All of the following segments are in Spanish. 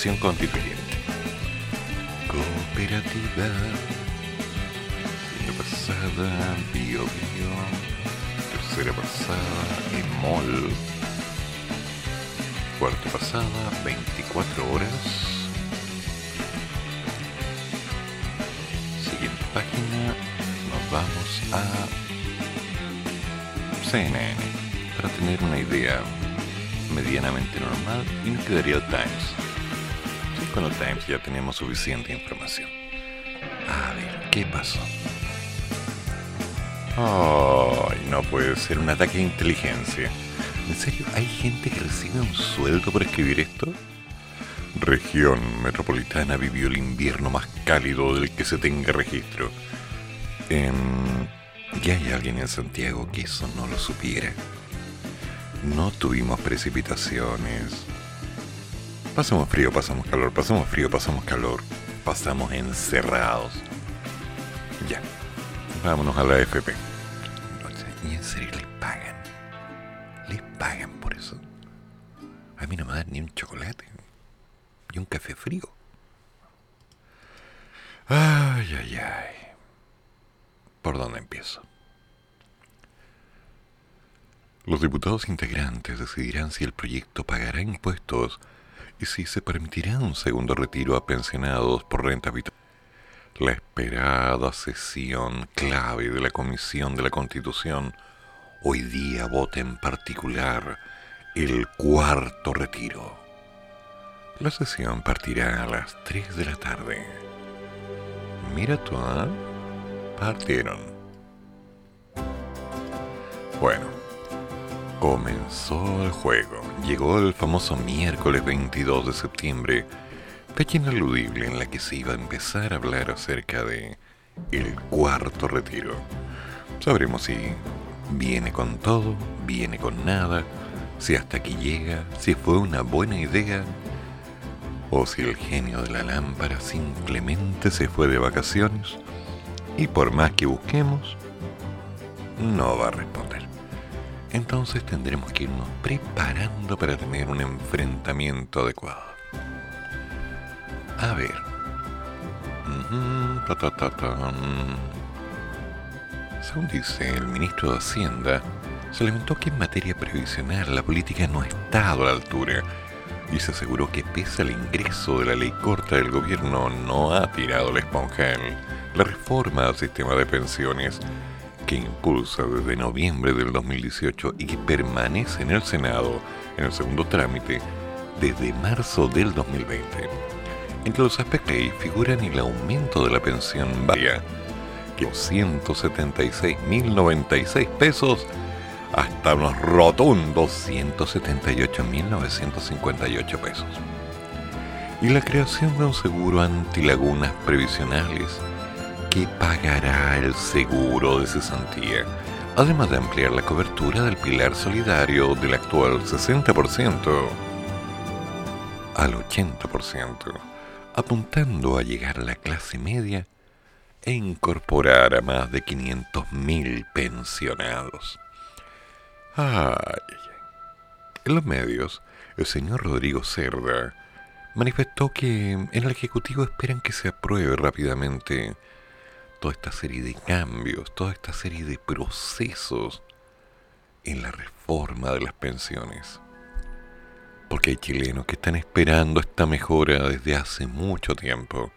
Convención constituyente. Cooperativa. Segunda pasada, Bio Bio. Tercera pasada, Emol. Cuarta pasada, 24 horas. Siguiente página, nos vamos a CNN para tener una idea medianamente normal y nos quedaría Times. El Times ya tenemos suficiente información. A ver, ¿qué pasó? Ay, no puede ser un ataque de inteligencia. ¿En serio hay gente que recibe un sueldo por escribir esto? Región metropolitana vivió el invierno más cálido del que se tenga registro. Em, ¿Ya hay alguien en Santiago que eso no lo supiera? No tuvimos precipitaciones. Pasamos frío, pasamos calor, pasamos frío, pasamos calor. Pasamos encerrados. Ya. Vámonos a la FP. ¿Y en serio les pagan? ¿Les pagan por eso? A mí no me dan ni un chocolate. Y un café frío. Ay, ay, ay. ¿Por dónde empiezo? Los diputados integrantes decidirán si el proyecto pagará impuestos y si se permitirá un segundo retiro a pensionados por renta vital. La esperada sesión clave de la Comisión de la Constitución hoy día vota en particular el cuarto retiro. La sesión partirá a las 3 de la tarde. Mira tú, ¿eh? Partieron. Bueno, comenzó el juego. Llegó el famoso miércoles 22 de septiembre, fecha ineludible en la que se iba a empezar a hablar acerca de el cuarto retiro. Sabremos si viene con todo, viene con nada, si hasta aquí llega, si fue una buena idea o si el genio de la lámpara simplemente se fue de vacaciones y por más que busquemos, no va a responder. Entonces tendremos que irnos preparando para tener un enfrentamiento adecuado. A ver. Según dice el ministro de Hacienda, se lamentó que en materia previsional la política no ha estado a la altura y se aseguró que pese al ingreso de la ley corta del gobierno no ha tirado la esponja en la reforma al sistema de pensiones que impulsa desde noviembre del 2018 y que permanece en el Senado en el segundo trámite desde marzo del 2020. Entre los aspectos ahí figuran el aumento de la pensión básica, que 176.096 pesos hasta unos rotundos 178.958 pesos. Y la creación de un seguro antilagunas previsionales que pagará el seguro de cesantía, además de ampliar la cobertura del pilar solidario del actual 60% al 80%, apuntando a llegar a la clase media e incorporar a más de 500.000 pensionados. Ay. En los medios, el señor Rodrigo Cerda manifestó que en el Ejecutivo esperan que se apruebe rápidamente toda esta serie de cambios, toda esta serie de procesos en la reforma de las pensiones. Porque hay chilenos que están esperando esta mejora desde hace mucho tiempo,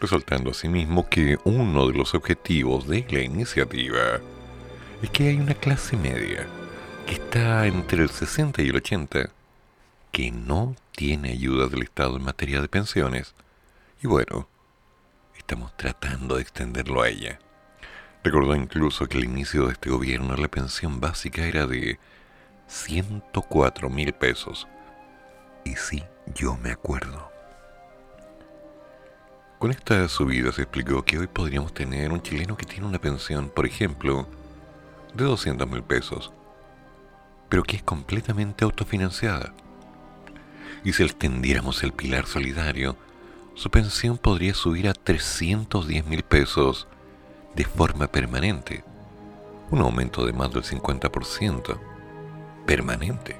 resaltando asimismo que uno de los objetivos de la iniciativa es que hay una clase media que está entre el 60 y el 80, que no tiene ayuda del Estado en materia de pensiones. Y bueno, estamos tratando de extenderlo a ella. Recordó incluso que al inicio de este gobierno la pensión básica era de 104 mil pesos. Y sí, yo me acuerdo. Con esta subida se explicó que hoy podríamos tener un chileno que tiene una pensión, por ejemplo, de 200 mil pesos, pero que es completamente autofinanciada. Y si extendiéramos el pilar solidario, su pensión podría subir a 310 mil pesos de forma permanente, un aumento de más del 50%, permanente.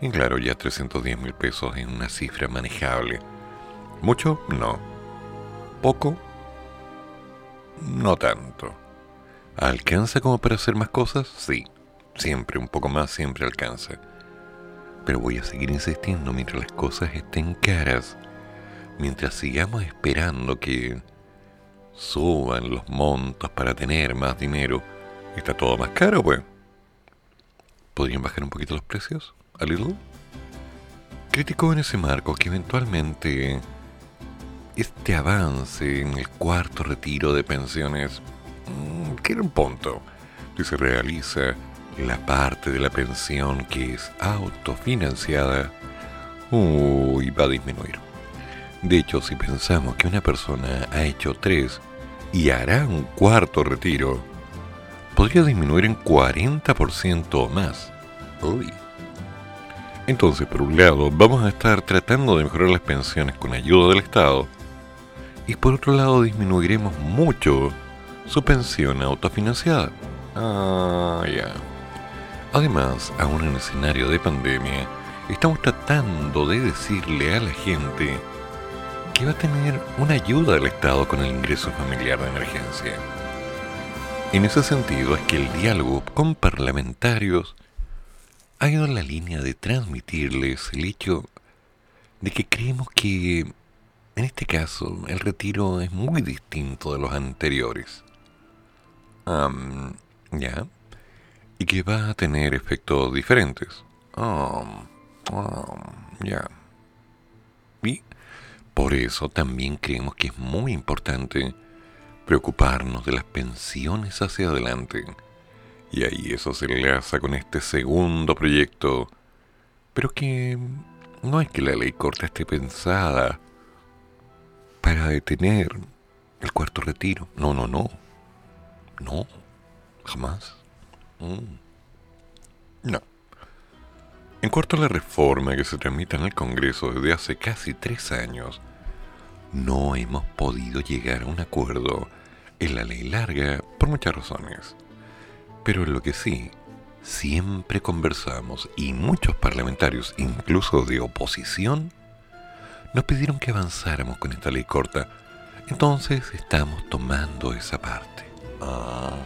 Y claro, ya 310 mil pesos es una cifra manejable. ¿Mucho? No. ¿Poco? No tanto. ¿Alcanza como para hacer más cosas? Sí. Siempre, un poco más, siempre alcanza. Pero voy a seguir insistiendo mientras las cosas estén caras. Mientras sigamos esperando que suban los montos para tener más dinero. Está todo más caro, pues. ¿Podrían bajar un poquito los precios? ¿A little? Criticó en ese marco que eventualmente este avance en el cuarto retiro de pensiones mm, que era un punto si se realiza la parte de la pensión que es autofinanciada uy, va a disminuir. De hecho, si pensamos que una persona ha hecho tres y hará un cuarto retiro, podría disminuir en 40% o más. Uy. Entonces, por un lado, vamos a estar tratando de mejorar las pensiones con ayuda del Estado y por otro lado disminuiremos mucho su pensión autofinanciada. Ah, ya. Además, aún en escenario de pandemia, estamos tratando de decirle a la gente que va a tener una ayuda del Estado con el ingreso familiar de emergencia. En ese sentido es que el diálogo con parlamentarios ha ido en la línea de transmitirles el hecho de que creemos que en este caso el retiro es muy distinto de los anteriores. ya. Y que va a tener efectos diferentes. ya. Por eso también creemos que es muy importante preocuparnos de las pensiones hacia adelante. Y ahí eso se enlaza con este segundo proyecto, pero que no es que la ley corta esté pensada para detener el cuarto retiro. No, no, no. No, jamás. Mm. No. En cuanto a la reforma que se tramita en el Congreso desde hace casi tres años, no hemos podido llegar a un acuerdo en la ley larga por muchas razones. Pero en lo que sí, siempre conversamos y muchos parlamentarios, incluso de oposición, nos pidieron que avanzáramos con esta ley corta. Entonces estamos tomando esa parte. Ah.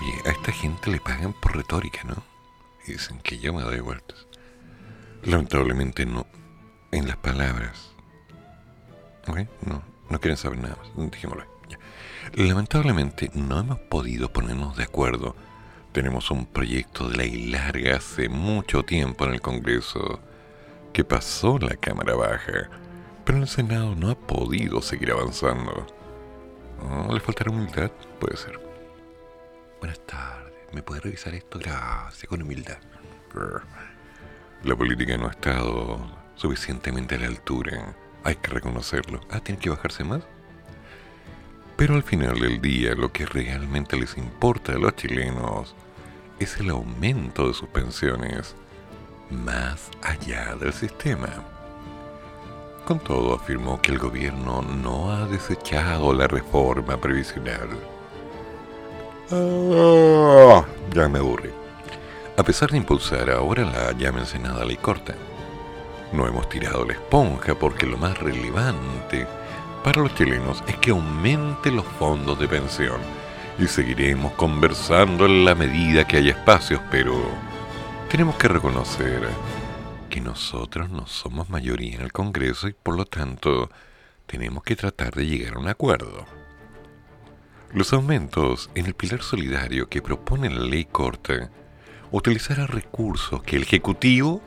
Oye, a esta gente le pagan por retórica, ¿no? Y dicen que yo me doy vueltas. Lamentablemente no, en las palabras. ¿Ok? No, no quieren saber nada más. Dijémoslo. Lamentablemente no hemos podido ponernos de acuerdo. Tenemos un proyecto de ley larga hace mucho tiempo en el Congreso que pasó la Cámara Baja, pero el Senado no ha podido seguir avanzando. ¿No ¿Le faltará humildad? Puede ser. Buenas tardes. ¿Me puede revisar esto? Gracias, con humildad. La política no ha estado suficientemente a la altura. Hay que reconocerlo. Ah, ¿tiene que bajarse más? Pero al final del día lo que realmente les importa a los chilenos es el aumento de sus pensiones más allá del sistema. Con todo, afirmó que el gobierno no ha desechado la reforma previsional. Ah, ya me aburre. A pesar de impulsar ahora la ya mencionada ley corta, no hemos tirado la esponja porque lo más relevante para los chilenos es que aumente los fondos de pensión y seguiremos conversando en la medida que haya espacios, pero tenemos que reconocer que nosotros no somos mayoría en el Congreso y por lo tanto tenemos que tratar de llegar a un acuerdo. Los aumentos en el pilar solidario que propone la ley corta utilizará recursos que el Ejecutivo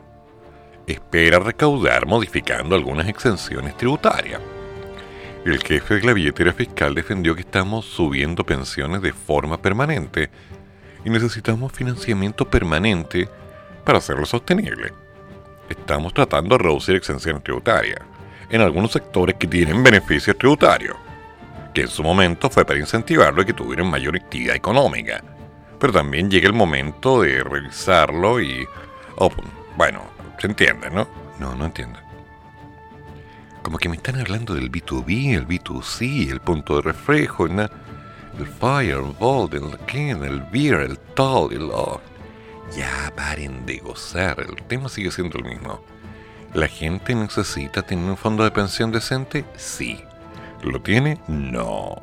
espera recaudar modificando algunas exenciones tributarias. El jefe de la billetera fiscal defendió que estamos subiendo pensiones de forma permanente y necesitamos financiamiento permanente para hacerlo sostenible. Estamos tratando de reducir exenciones tributarias en algunos sectores que tienen beneficios tributarios, que en su momento fue para incentivarlo y que tuvieron mayor actividad económica. Pero también llega el momento de revisarlo y... Oh, bueno, se entiende, ¿no? No, no entiendo. Como que me están hablando del B2B, el B2C, el punto de reflejo, ¿no? el Fireball, el Ken, el Beer, el Tall, el... Oh. Ya paren de gozar, el tema sigue siendo el mismo. ¿La gente necesita tener un fondo de pensión decente? Sí. ¿Lo tiene? No.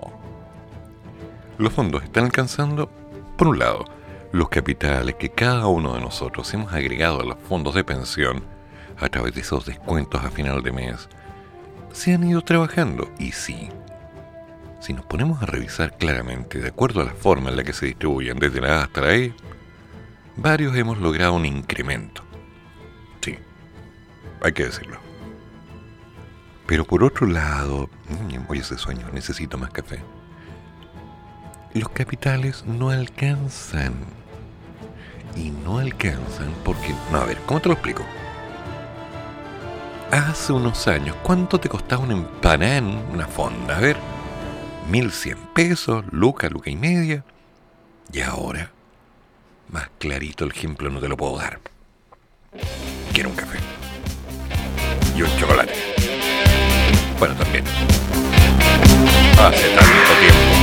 Los fondos están alcanzando, por un lado, los capitales que cada uno de nosotros hemos agregado a los fondos de pensión a través de esos descuentos a final de mes, se han ido trabajando y sí. Si nos ponemos a revisar claramente, de acuerdo a la forma en la que se distribuyen desde la A hasta la E, varios hemos logrado un incremento. Sí, hay que decirlo. Pero por otro lado, voy a ese sueño, necesito más café. Los capitales no alcanzan. Y no alcanzan porque... No, a ver, ¿cómo te lo explico? Hace unos años, ¿cuánto te costaba un empanada en una fonda? A ver, 1100 pesos, luca, luca y media. Y ahora, más clarito el ejemplo no te lo puedo dar. Quiero un café. Y un chocolate. Bueno, también. Hace tanto tiempo.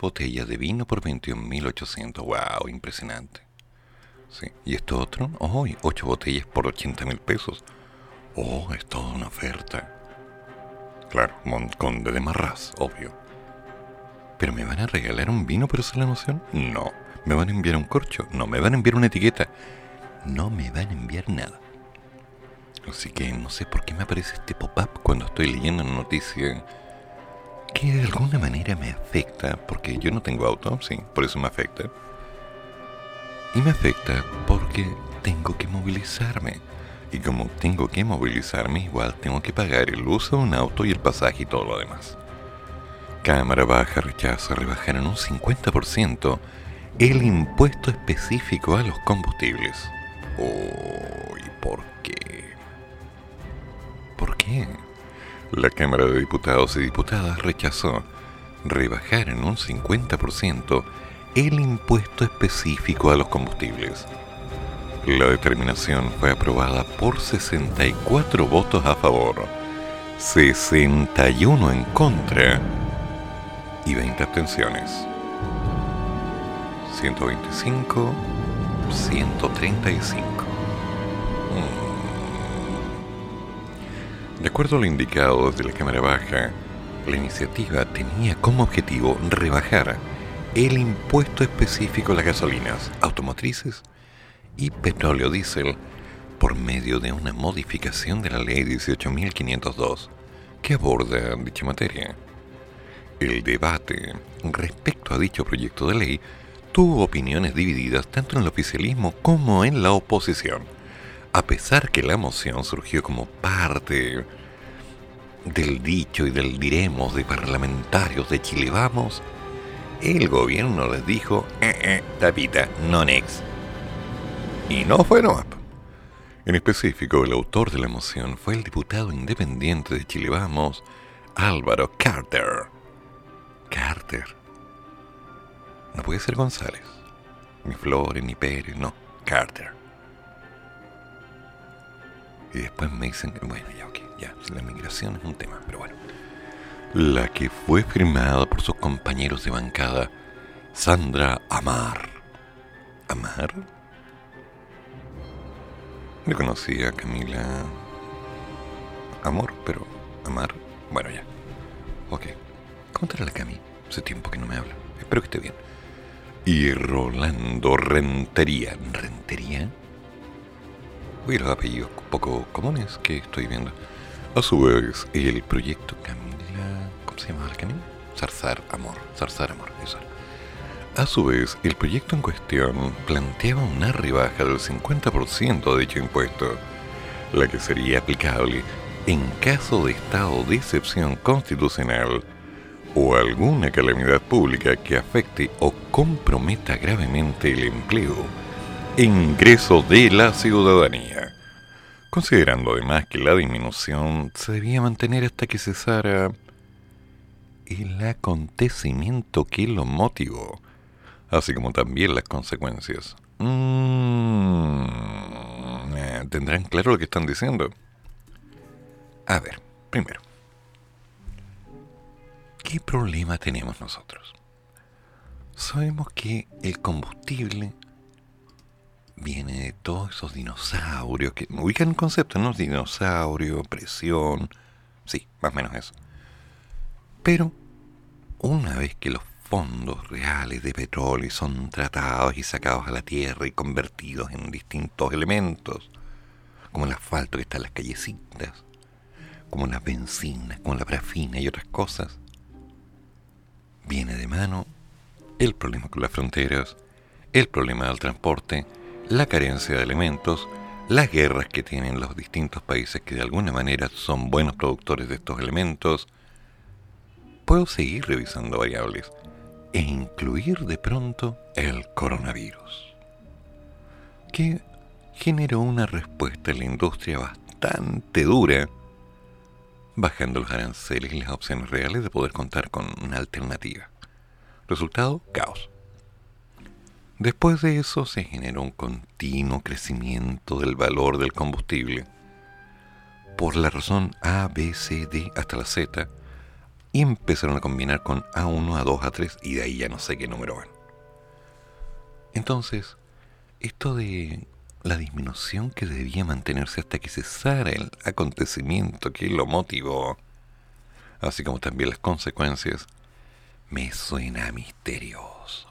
Botellas de vino por 21.800. Wow, impresionante. Sí. ¿Y esto otro? Oh, ocho botellas por 80 mil pesos. Oh, es toda una oferta. Claro, con de Marras, obvio. ¿Pero me van a regalar un vino por esa la noción? No. ¿Me van a enviar un corcho? No. ¿Me van a enviar una etiqueta? No me van a enviar nada. Así que no sé por qué me aparece este pop-up cuando estoy leyendo una noticia que de alguna manera me afecta, porque yo no tengo auto, sí, por eso me afecta. Y me afecta porque tengo que movilizarme. Y como tengo que movilizarme, igual tengo que pagar el uso de un auto y el pasaje y todo lo demás. Cámara Baja rechaza rebajar en un 50% el impuesto específico a los combustibles. Uy, ¿por qué? ¿Por qué? La Cámara de Diputados y Diputadas rechazó rebajar en un 50% el impuesto específico a los combustibles. La determinación fue aprobada por 64 votos a favor, 61 en contra y 20 abstenciones. 125, 135. De acuerdo a lo indicado desde la Cámara Baja, la iniciativa tenía como objetivo rebajar el impuesto específico a las gasolinas automotrices y petróleo diésel por medio de una modificación de la ley 18.502 que aborda dicha materia. El debate respecto a dicho proyecto de ley tuvo opiniones divididas tanto en el oficialismo como en la oposición, a pesar que la moción surgió como parte del dicho y del diremos de parlamentarios de Chile Vamos, el gobierno les dijo, eh, eh, tapita, no next. Y no fue. En específico, el autor de la moción fue el diputado independiente de Chile Vamos, Álvaro Carter. Carter. No puede ser González, ni Flores, ni Pérez, no, Carter. Y después me dicen, bueno, ya, ok, ya, la migración es un tema, pero bueno la que fue firmada por sus compañeros de bancada, Sandra Amar. ¿Amar? Le conocía a Camila Amor, pero Amar, bueno ya. Ok. Contarle a Cami. Hace tiempo que no me habla. Espero que esté bien. Y Rolando Rentería. ¿Rentería? Uy, los apellidos poco comunes que estoy viendo. A su vez, el proyecto Camila se llamaba el camino? Zarzar Amor, Zarzar Amor, eso A su vez, el proyecto en cuestión planteaba una rebaja del 50% de dicho impuesto, la que sería aplicable en caso de estado de excepción constitucional o alguna calamidad pública que afecte o comprometa gravemente el empleo ingreso de la ciudadanía, considerando además que la disminución se debía mantener hasta que cesara el acontecimiento que lo motivó, así como también las consecuencias. Mm, eh, ¿Tendrán claro lo que están diciendo? A ver, primero, ¿qué problema tenemos nosotros? Sabemos que el combustible viene de todos esos dinosaurios que ubican un concepto, ¿no? Dinosaurio, presión, sí, más o menos eso. Pero una vez que los fondos reales de petróleo son tratados y sacados a la tierra y convertidos en distintos elementos, como el asfalto que está en las callecitas, como las bencinas, como la parafina y otras cosas, viene de mano el problema con las fronteras, el problema del transporte, la carencia de elementos, las guerras que tienen los distintos países que de alguna manera son buenos productores de estos elementos, puedo seguir revisando variables e incluir de pronto el coronavirus, que generó una respuesta en la industria bastante dura, bajando los aranceles y las opciones reales de poder contar con una alternativa. Resultado, caos. Después de eso se generó un continuo crecimiento del valor del combustible, por la razón A, B, C, D hasta la Z y empezaron a combinar con A1, A2, A3 y de ahí ya no sé qué número van. Entonces, esto de la disminución que debía mantenerse hasta que cesara el acontecimiento que lo motivó, así como también las consecuencias, me suena misterioso.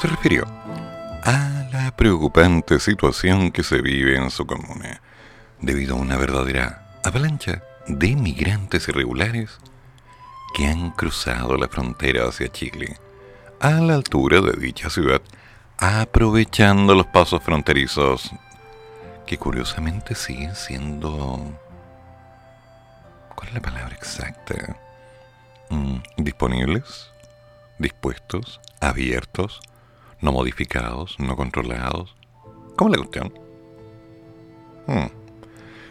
Se refirió a la preocupante situación que se vive en su comuna debido a una verdadera avalancha de migrantes irregulares que han cruzado la frontera hacia Chile a la altura de dicha ciudad aprovechando los pasos fronterizos que curiosamente siguen siendo... ¿Cuál es la palabra exacta? Mm, disponibles, dispuestos, abiertos, no modificados, no controlados. ¿Cómo la cuestión? Hmm.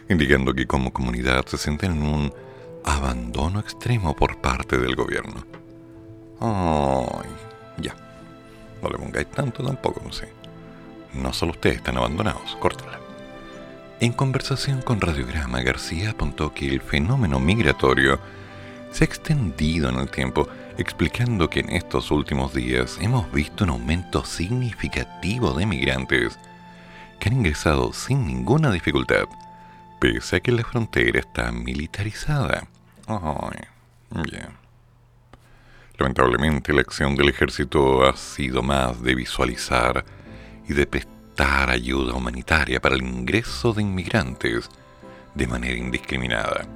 Indicando que como comunidad se sienten en un abandono extremo por parte del gobierno. Ay, ya. No le pongáis tanto tampoco, no sé. No solo ustedes están abandonados, córtala. En conversación con Radiograma, García apuntó que el fenómeno migratorio se ha extendido en el tiempo, explicando que en estos últimos días hemos visto un aumento significativo de migrantes que han ingresado sin ninguna dificultad pese a que la frontera está militarizada. Lamentablemente la acción del ejército ha sido más de visualizar y de prestar ayuda humanitaria para el ingreso de inmigrantes de manera indiscriminada.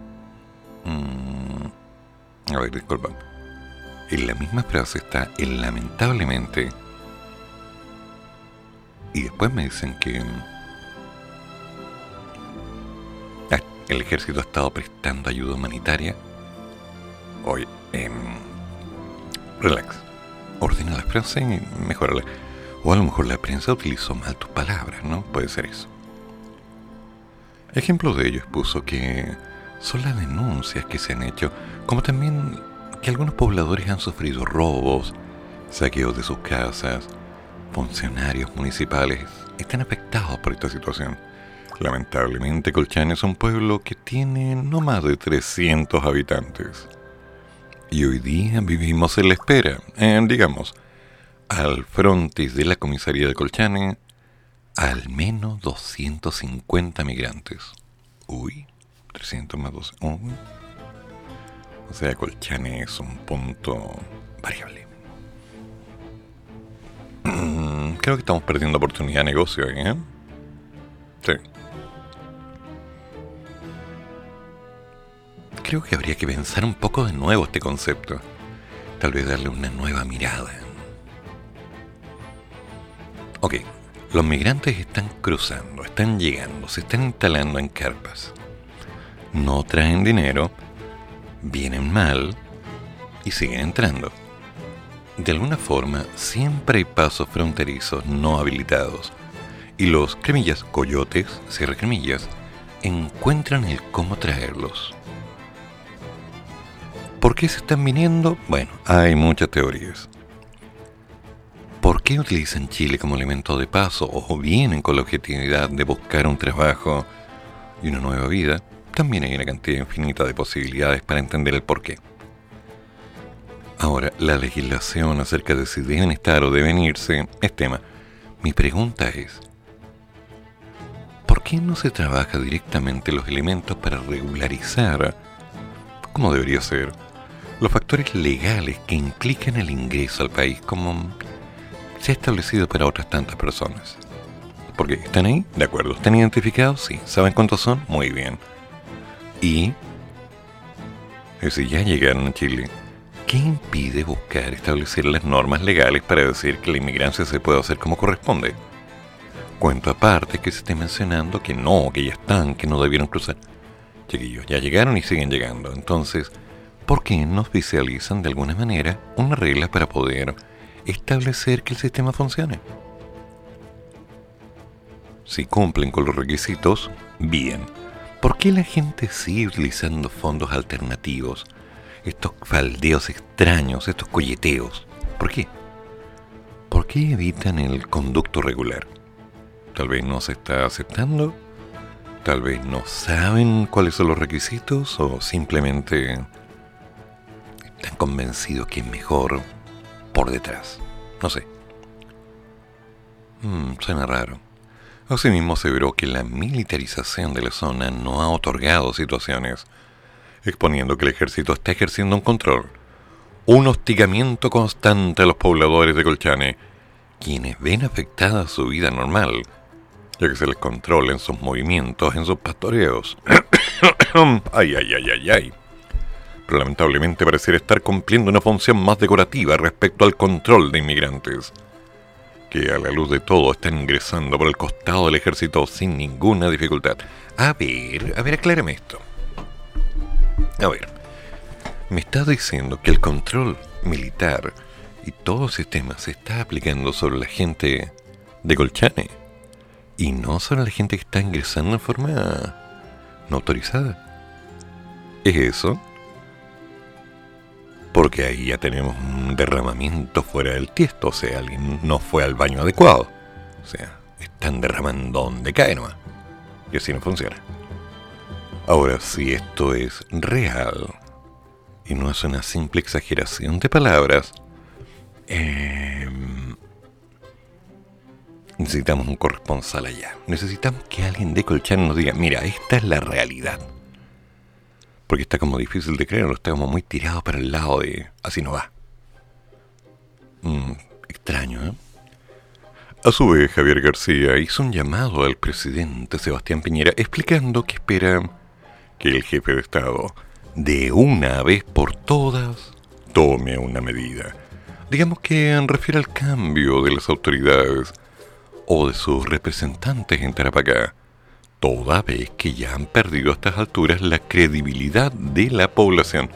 Mm, a ver, disculpa. En la misma frase está el lamentablemente y después me dicen que ah, el ejército ha estado prestando ayuda humanitaria. Oye, eh, relax. Ordena la frase y mejorala. O a lo mejor la prensa utilizó mal tus palabras, ¿no? Puede ser eso. Ejemplo de ello expuso que son las denuncias que se han hecho, como también que algunos pobladores han sufrido robos, saqueos de sus casas, funcionarios municipales están afectados por esta situación. Lamentablemente Colchane es un pueblo que tiene no más de 300 habitantes. Y hoy día vivimos en la espera, digamos, al frontis de la comisaría de Colchane, al menos 250 migrantes. Uy, 300 más 12. O sea, Colchane es un punto variable. Creo que estamos perdiendo oportunidad de negocio ahí, ¿eh? Sí. Creo que habría que pensar un poco de nuevo este concepto. Tal vez darle una nueva mirada. Ok, los migrantes están cruzando, están llegando, se están instalando en carpas. No traen dinero, vienen mal y siguen entrando. De alguna forma, siempre hay pasos fronterizos no habilitados, y los, cremillas, coyotes, cierre cremillas, encuentran el cómo traerlos. ¿Por qué se están viniendo? Bueno, hay muchas teorías. ¿Por qué utilizan Chile como elemento de paso o vienen con la objetividad de buscar un trabajo y una nueva vida? También hay una cantidad infinita de posibilidades para entender el porqué. Ahora, la legislación acerca de si deben estar o deben irse es tema. Mi pregunta es, ¿por qué no se trabaja directamente los elementos para regularizar, como debería ser, los factores legales que implican el ingreso al país como se ha establecido para otras tantas personas? Porque están ahí, de acuerdo, están identificados, sí, saben cuántos son, muy bien. Y si ya llegaron a Chile, ¿Qué impide buscar establecer las normas legales para decir que la inmigrancia se puede hacer como corresponde? Cuento aparte que se esté mencionando que no, que ya están, que no debieron cruzar. Chiquillos, ya llegaron y siguen llegando. Entonces, ¿por qué no oficializan de alguna manera una regla para poder establecer que el sistema funcione? Si cumplen con los requisitos, bien. ¿Por qué la gente sigue utilizando fondos alternativos? estos faldeos extraños, estos colleteos. ¿Por qué? ¿Por qué evitan el conducto regular? Tal vez no se está aceptando, tal vez no saben cuáles son los requisitos o simplemente están convencidos que es mejor por detrás. No sé. Hmm, suena raro. Asimismo se veró que la militarización de la zona no ha otorgado situaciones exponiendo que el ejército está ejerciendo un control, un hostigamiento constante a los pobladores de Colchane, quienes ven afectada su vida normal, ya que se les controla en sus movimientos, en sus pastoreos. ay, ay, ay, ay, ay. Pero lamentablemente pareciera estar cumpliendo una función más decorativa respecto al control de inmigrantes, que a la luz de todo están ingresando por el costado del ejército sin ninguna dificultad. A ver, a ver, aclárame esto. A ver, me está diciendo que el control militar y todo ese sistema se está aplicando sobre la gente de Colchane y no sobre la gente que está ingresando en forma no autorizada. ¿Es eso? Porque ahí ya tenemos un derramamiento fuera del tiesto, o sea, alguien no fue al baño adecuado. O sea, están derramando donde cae nomás. Y así no funciona. Ahora, si esto es real y no es una simple exageración de palabras, em, Necesitamos un corresponsal allá. Necesitamos que alguien de Colchane nos diga, mira, esta es la realidad. Porque está como difícil de creerlo, está como muy tirado para el lado de... Así no va. Mm, extraño, ¿eh? A su vez, Javier García hizo un llamado al presidente Sebastián Piñera explicando que espera que el jefe de Estado, de una vez por todas, tome una medida. Digamos que refiere al cambio de las autoridades o de sus representantes en Tarapacá, toda vez que ya han perdido a estas alturas la credibilidad de la población.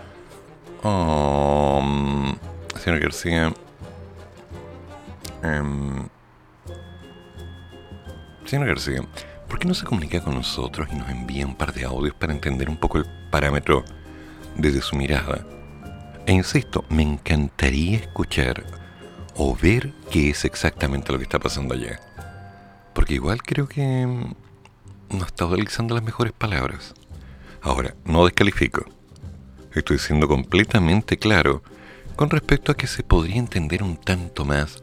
Um, señor García, um, señor García, ¿por qué no se comunica con nosotros y nos envía un par de audios para entender un poco el parámetro desde su mirada? E insisto, me encantaría escuchar o ver qué es exactamente lo que está pasando allá. Porque igual creo que no está utilizando las mejores palabras. Ahora, no descalifico. Estoy siendo completamente claro con respecto a que se podría entender un tanto más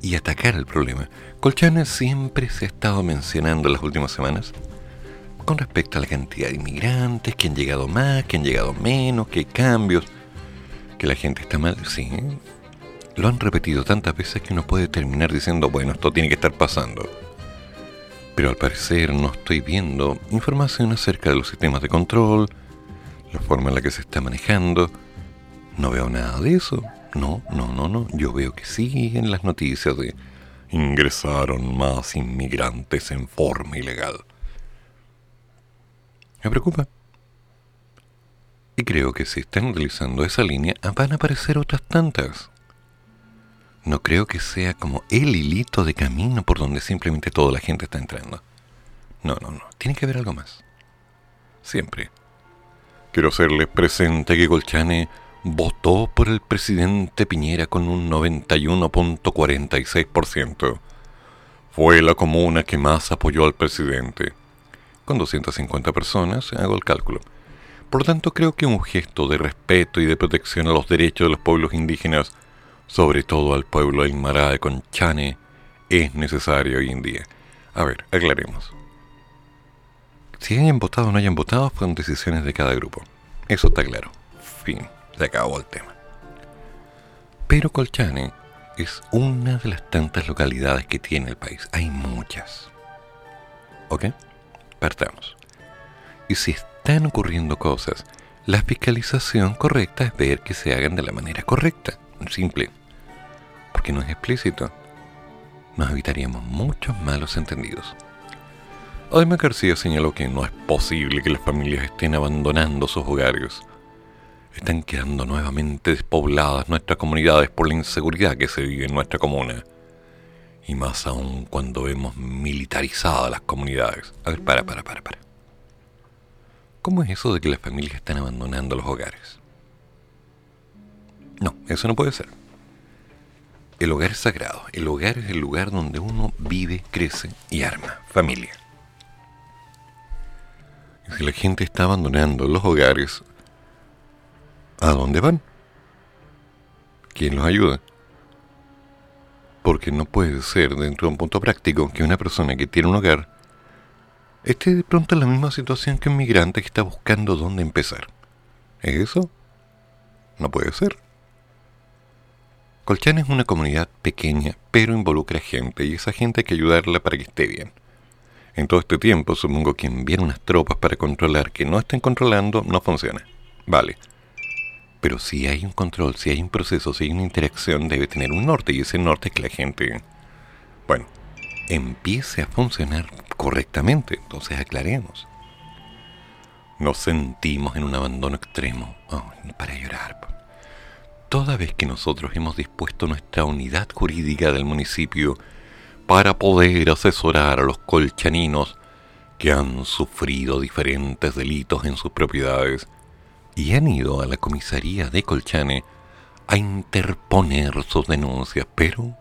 y atacar el problema. Colchane siempre se ha estado mencionando en las últimas semanas con respecto a la cantidad de inmigrantes, que han llegado más, que han llegado menos, que hay cambios, que la gente está mal. Sí, lo han repetido tantas veces que uno puede terminar diciendo, bueno, esto tiene que estar pasando. Pero al parecer no estoy viendo información acerca de los sistemas de control, la forma en la que se está manejando. No veo nada de eso. No, no, no, no. Yo veo que sí en las noticias de ingresaron más inmigrantes en forma ilegal. Me preocupa. Y creo que si están utilizando esa línea van a aparecer otras tantas no creo que sea como el hilito de camino por donde simplemente toda la gente está entrando. No, no, no. Tiene que haber algo más. Siempre. Quiero hacerles presente que Colchane votó por el presidente Piñera con un 91.46%. Fue la comuna que más apoyó al presidente. Con 250 personas, hago el cálculo. Por tanto, creo que un gesto de respeto y de protección a los derechos de los pueblos indígenas sobre todo al pueblo aymara de Conchane, es necesario hoy en día. A ver, aclaremos. Si hayan votado o no hayan votado, fueron decisiones de cada grupo. Eso está claro. Fin, se acabó el tema. Pero Colchane es una de las tantas localidades que tiene el país. Hay muchas. ¿Ok? Partamos. Y si están ocurriendo cosas, la fiscalización correcta es ver que se hagan de la manera correcta. Simple porque no es explícito, nos evitaríamos muchos malos entendidos. Además, García señaló que no es posible que las familias estén abandonando sus hogares. Están quedando nuevamente despobladas nuestras comunidades por la inseguridad que se vive en nuestra comuna. Y más aún cuando vemos militarizadas las comunidades. A ver, para, para, para, para. ¿Cómo es eso de que las familias están abandonando los hogares? No, eso no puede ser. El hogar es sagrado. El hogar es el lugar donde uno vive, crece y arma familia. Y si la gente está abandonando los hogares, ¿a dónde van? ¿Quién los ayuda? Porque no puede ser, dentro de un punto práctico, que una persona que tiene un hogar esté de pronto en la misma situación que un migrante que está buscando dónde empezar. ¿Es eso? No puede ser. Colchán es una comunidad pequeña, pero involucra gente y esa gente hay que ayudarla para que esté bien. En todo este tiempo, supongo que enviar unas tropas para controlar que no estén controlando no funciona. Vale. Pero si hay un control, si hay un proceso, si hay una interacción, debe tener un norte y ese norte es que la gente, bueno, empiece a funcionar correctamente. Entonces aclaremos. Nos sentimos en un abandono extremo. Oh, para llorar toda vez que nosotros hemos dispuesto nuestra unidad jurídica del municipio para poder asesorar a los colchaninos que han sufrido diferentes delitos en sus propiedades y han ido a la comisaría de Colchane a interponer sus denuncias, pero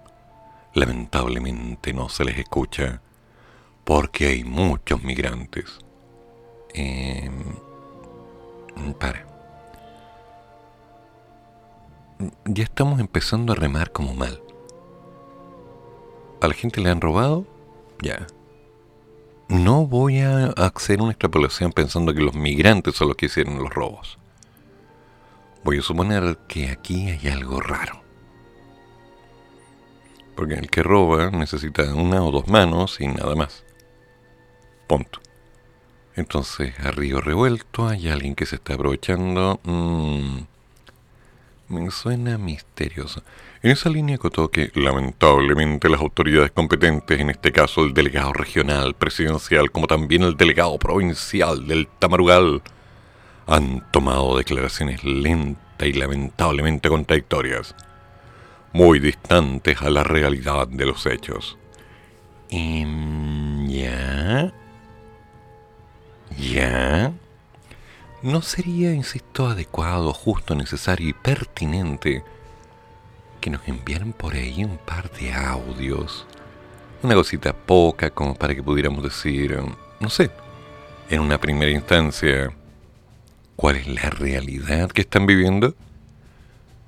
lamentablemente no se les escucha porque hay muchos migrantes. Eh, para ya estamos empezando a remar como mal. ¿A la gente le han robado? Ya. No voy a hacer una extrapolación pensando que los migrantes son los que hicieron los robos. Voy a suponer que aquí hay algo raro. Porque el que roba necesita una o dos manos y nada más. Punto. Entonces, a río revuelto hay alguien que se está aprovechando. Mm, me suena misterioso. En esa línea cotó que, lamentablemente, las autoridades competentes, en este caso el delegado regional presidencial, como también el delegado provincial del Tamarugal, han tomado declaraciones lentas y lamentablemente contradictorias, muy distantes a la realidad de los hechos. ¿Y em, ya? ¿Ya? ¿No sería, insisto, adecuado, justo, necesario y pertinente que nos enviaran por ahí un par de audios. Una cosita poca como para que pudiéramos decir, no sé, en una primera instancia, cuál es la realidad que están viviendo.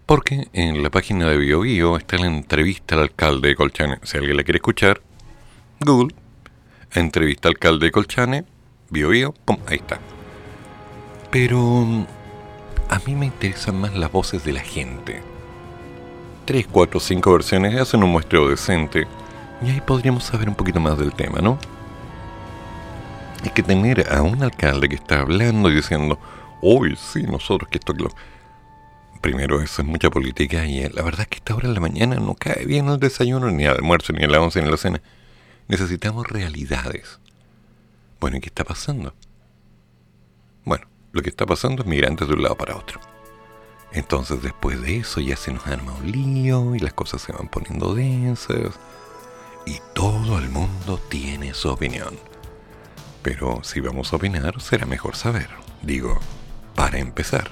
Porque en la página de BioBio está la entrevista al alcalde de Colchane. Si alguien la quiere escuchar, Google, entrevista al alcalde de Colchane, BioBio, pum, ahí está. Pero a mí me interesan más las voces de la gente 3, 4, 5 versiones hacen un muestreo decente y ahí podríamos saber un poquito más del tema, ¿no? Es que tener a un alcalde que está hablando y diciendo, hoy sí, nosotros que esto que lo... Primero, eso es mucha política y la verdad es que esta hora de la mañana no cae bien el desayuno, ni el almuerzo, ni el once, ni la cena. Necesitamos realidades. Bueno, ¿y qué está pasando? Lo que está pasando es migrantes de un lado para otro. Entonces después de eso ya se nos arma un lío y las cosas se van poniendo densas y todo el mundo tiene su opinión. Pero si vamos a opinar será mejor saber, digo, para empezar.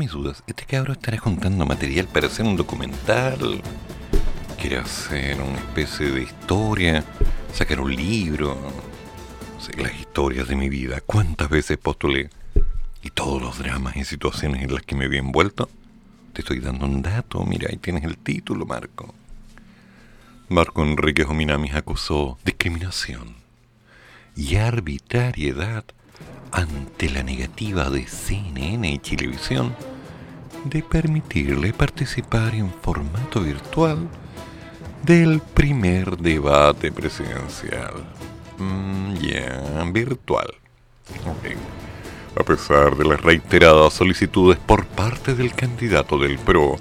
Mis dudas. ¿Este cabro estará juntando material para hacer un documental? ¿Quiere hacer una especie de historia? ¿Sacar un libro? las historias de mi vida. ¿Cuántas veces postulé? Y todos los dramas y situaciones en las que me vi envuelto. Te estoy dando un dato. Mira, ahí tienes el título, Marco. Marco Enrique Ominami acusó discriminación y arbitrariedad ante la negativa de CNN y Televisión de permitirle participar en formato virtual del primer debate presidencial. Mm, ya, virtual. A pesar de las reiteradas solicitudes por parte del candidato del PRO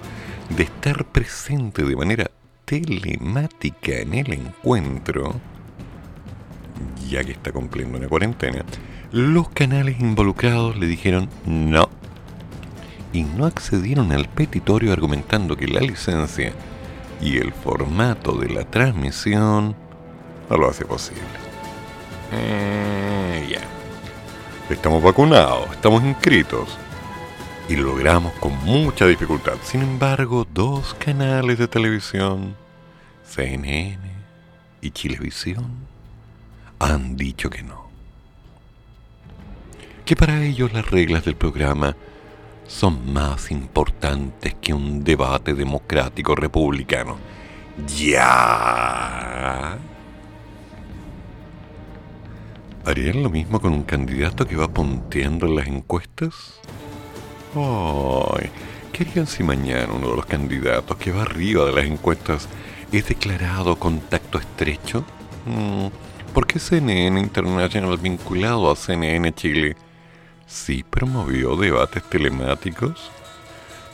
de estar presente de manera telemática en el encuentro, ya que está cumpliendo una cuarentena, los canales involucrados le dijeron no y no accedieron al petitorio argumentando que la licencia y el formato de la transmisión no lo hace posible. Eh, ya. Estamos vacunados, estamos inscritos y lo logramos con mucha dificultad. Sin embargo, dos canales de televisión, CNN y Chilevisión, han dicho que no que para ellos las reglas del programa son más importantes que un debate democrático republicano. ¿Ya? ¿Harían lo mismo con un candidato que va punteando en las encuestas? Ay, ¿qué harían si mañana uno de los candidatos que va arriba de las encuestas es declarado contacto estrecho? Mm, ¿Por qué CNN International vinculado a CNN Chile? Sí promovió debates telemáticos?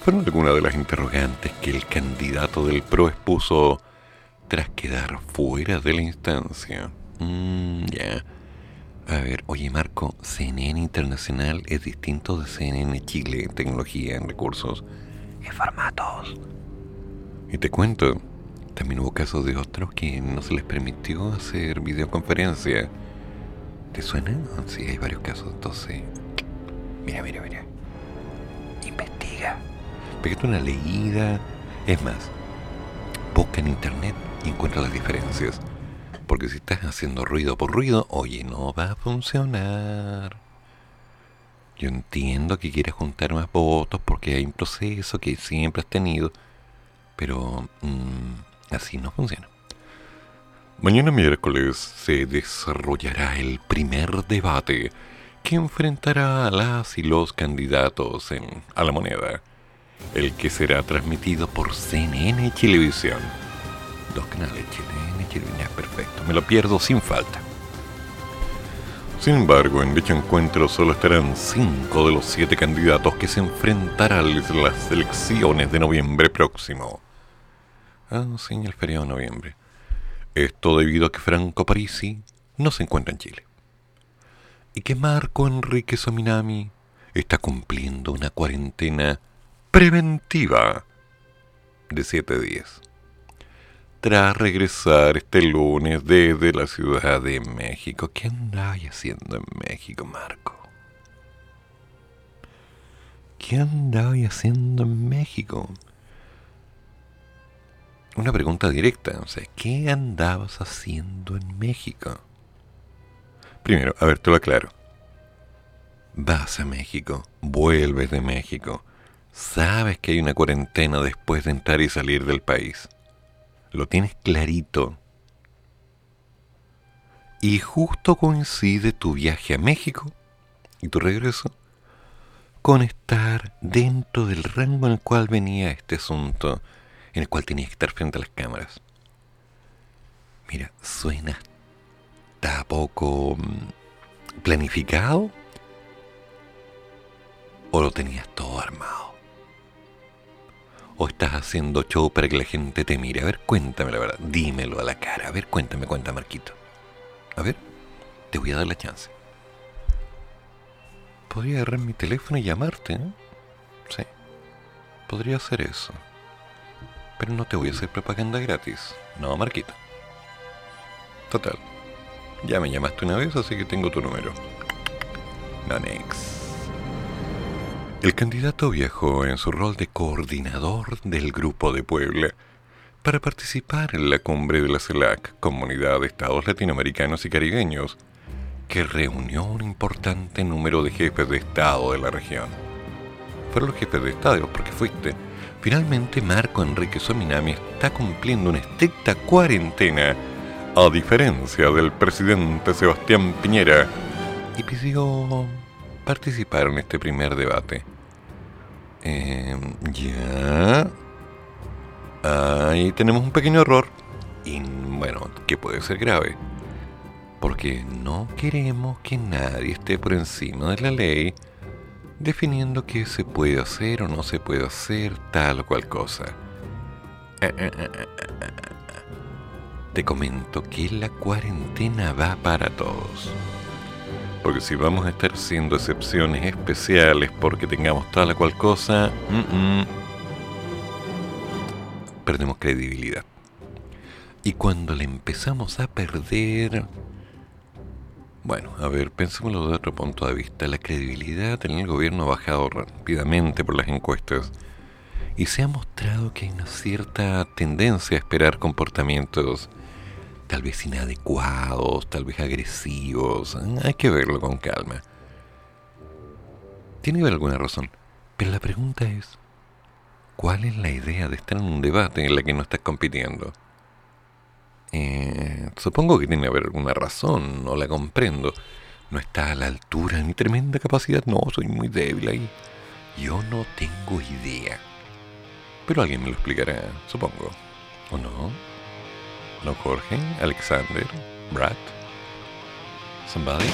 Fueron algunas de las interrogantes que el candidato del PRO expuso tras quedar fuera de la instancia. Mm, ya. A ver, oye Marco, CNN Internacional es distinto de CNN Chile en tecnología, en recursos, en formatos. Y te cuento, también hubo casos de otros que no se les permitió hacer videoconferencia. ¿Te suena? Sí, hay varios casos, entonces Mira, mira, mira. Investiga. Pégate una leída. Es más, busca en internet y encuentra las diferencias. Porque si estás haciendo ruido por ruido, oye, no va a funcionar. Yo entiendo que quieres juntar más votos porque hay un proceso que siempre has tenido, pero mm, así no funciona. Mañana miércoles se desarrollará el primer debate que enfrentará a las y los candidatos en, a la moneda, el que será transmitido por CNN Televisión. Dos canales, CNN Televisión, perfecto, me lo pierdo sin falta. Sin embargo, en dicho encuentro solo estarán cinco de los siete candidatos que se enfrentarán en las elecciones de noviembre próximo. Ah, sí, el feriado de noviembre. Esto debido a que Franco Parisi no se encuentra en Chile y que Marco Enrique Sominami está cumpliendo una cuarentena preventiva de siete días. Tras regresar este lunes desde la Ciudad de México, ¿qué andaba haciendo en México, Marco? ¿Qué andaba haciendo en México? Una pregunta directa, o sea, ¿qué andabas haciendo en México? Primero, a ver, te lo aclaro. Vas a México, vuelves de México, sabes que hay una cuarentena después de entrar y salir del país. Lo tienes clarito. Y justo coincide tu viaje a México y tu regreso con estar dentro del rango en el cual venía este asunto, en el cual tenías que estar frente a las cámaras. Mira, suena está poco mm, planificado? ¿O lo tenías todo armado? ¿O estás haciendo show para que la gente te mire? A ver, cuéntame la verdad. Dímelo a la cara. A ver, cuéntame, cuenta, Marquito. A ver, te voy a dar la chance. Podría agarrar mi teléfono y llamarte, ¿no? Sí. Podría hacer eso. Pero no te voy a hacer propaganda gratis. No, Marquito. Total. Ya me llamaste una vez, así que tengo tu número. Nonex. El candidato viajó en su rol de coordinador del Grupo de Puebla para participar en la cumbre de la CELAC, Comunidad de Estados Latinoamericanos y Caribeños, que reunió un importante número de jefes de Estado de la región. Fueron los jefes de Estado, porque fuiste. Finalmente, Marco Enrique Sominami está cumpliendo una estricta cuarentena, a diferencia del presidente Sebastián Piñera, y pidió participar en este primer debate. Eh, ya. Ahí tenemos un pequeño error. Y bueno, que puede ser grave. Porque no queremos que nadie esté por encima de la ley definiendo qué se puede hacer o no se puede hacer tal o cual cosa. Te comento que la cuarentena va para todos. Porque si vamos a estar siendo excepciones especiales porque tengamos tal o cual cosa, perdemos credibilidad. Y cuando le empezamos a perder... Bueno, a ver, pensémoslo de otro punto de vista. La credibilidad en el gobierno ha bajado rápidamente por las encuestas y se ha mostrado que hay una cierta tendencia a esperar comportamientos tal vez inadecuados, tal vez agresivos. Hay que verlo con calma. Tiene alguna razón, pero la pregunta es, ¿cuál es la idea de estar en un debate en la que no estás compitiendo? Eh, supongo que tiene que haber alguna razón, no la comprendo. No está a la altura de mi tremenda capacidad, no, soy muy débil ahí. Yo no tengo idea. Pero alguien me lo explicará, supongo. ¿O no? ¿No Jorge? ¿Alexander? ¿Brad? ¿Somebody?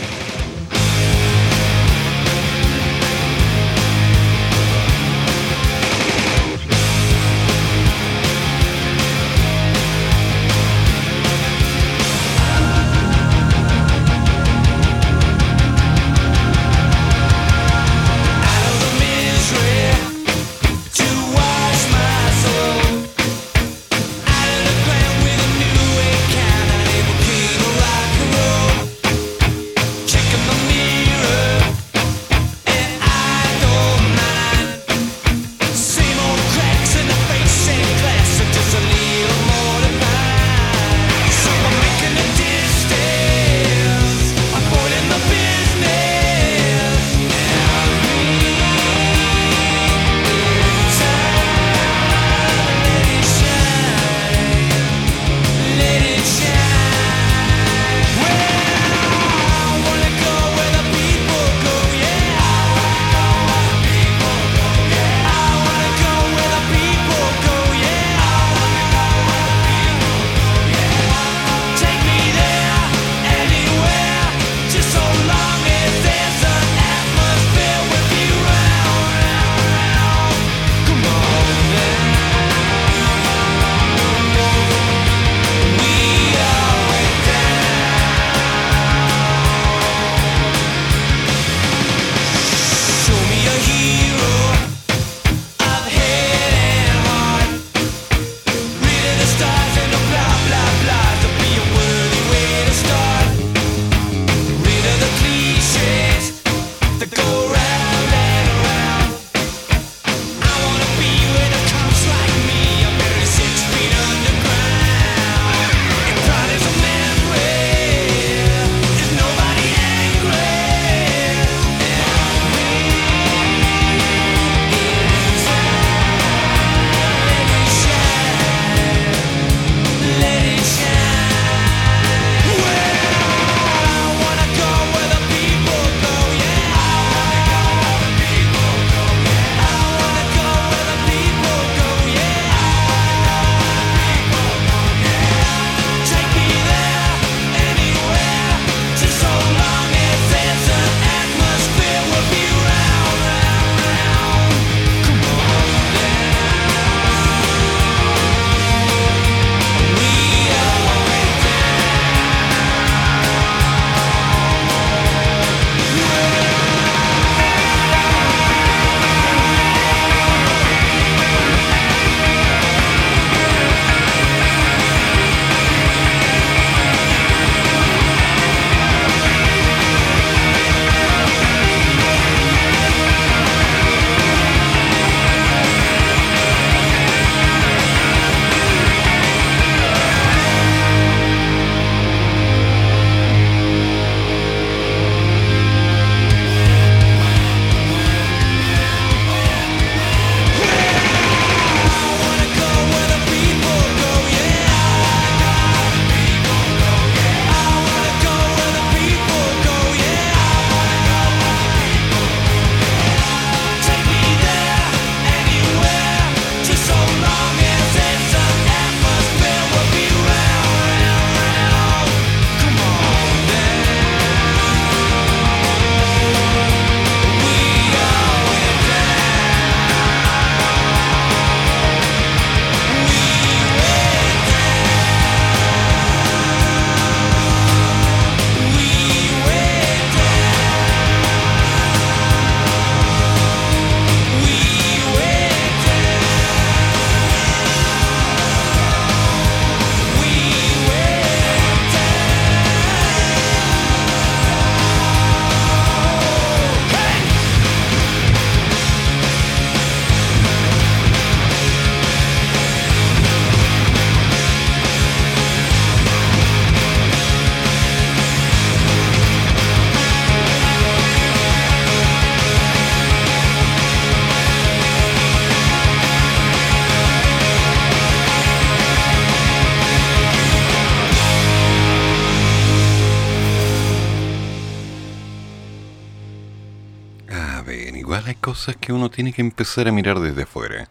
Cosas que uno tiene que empezar a mirar desde afuera.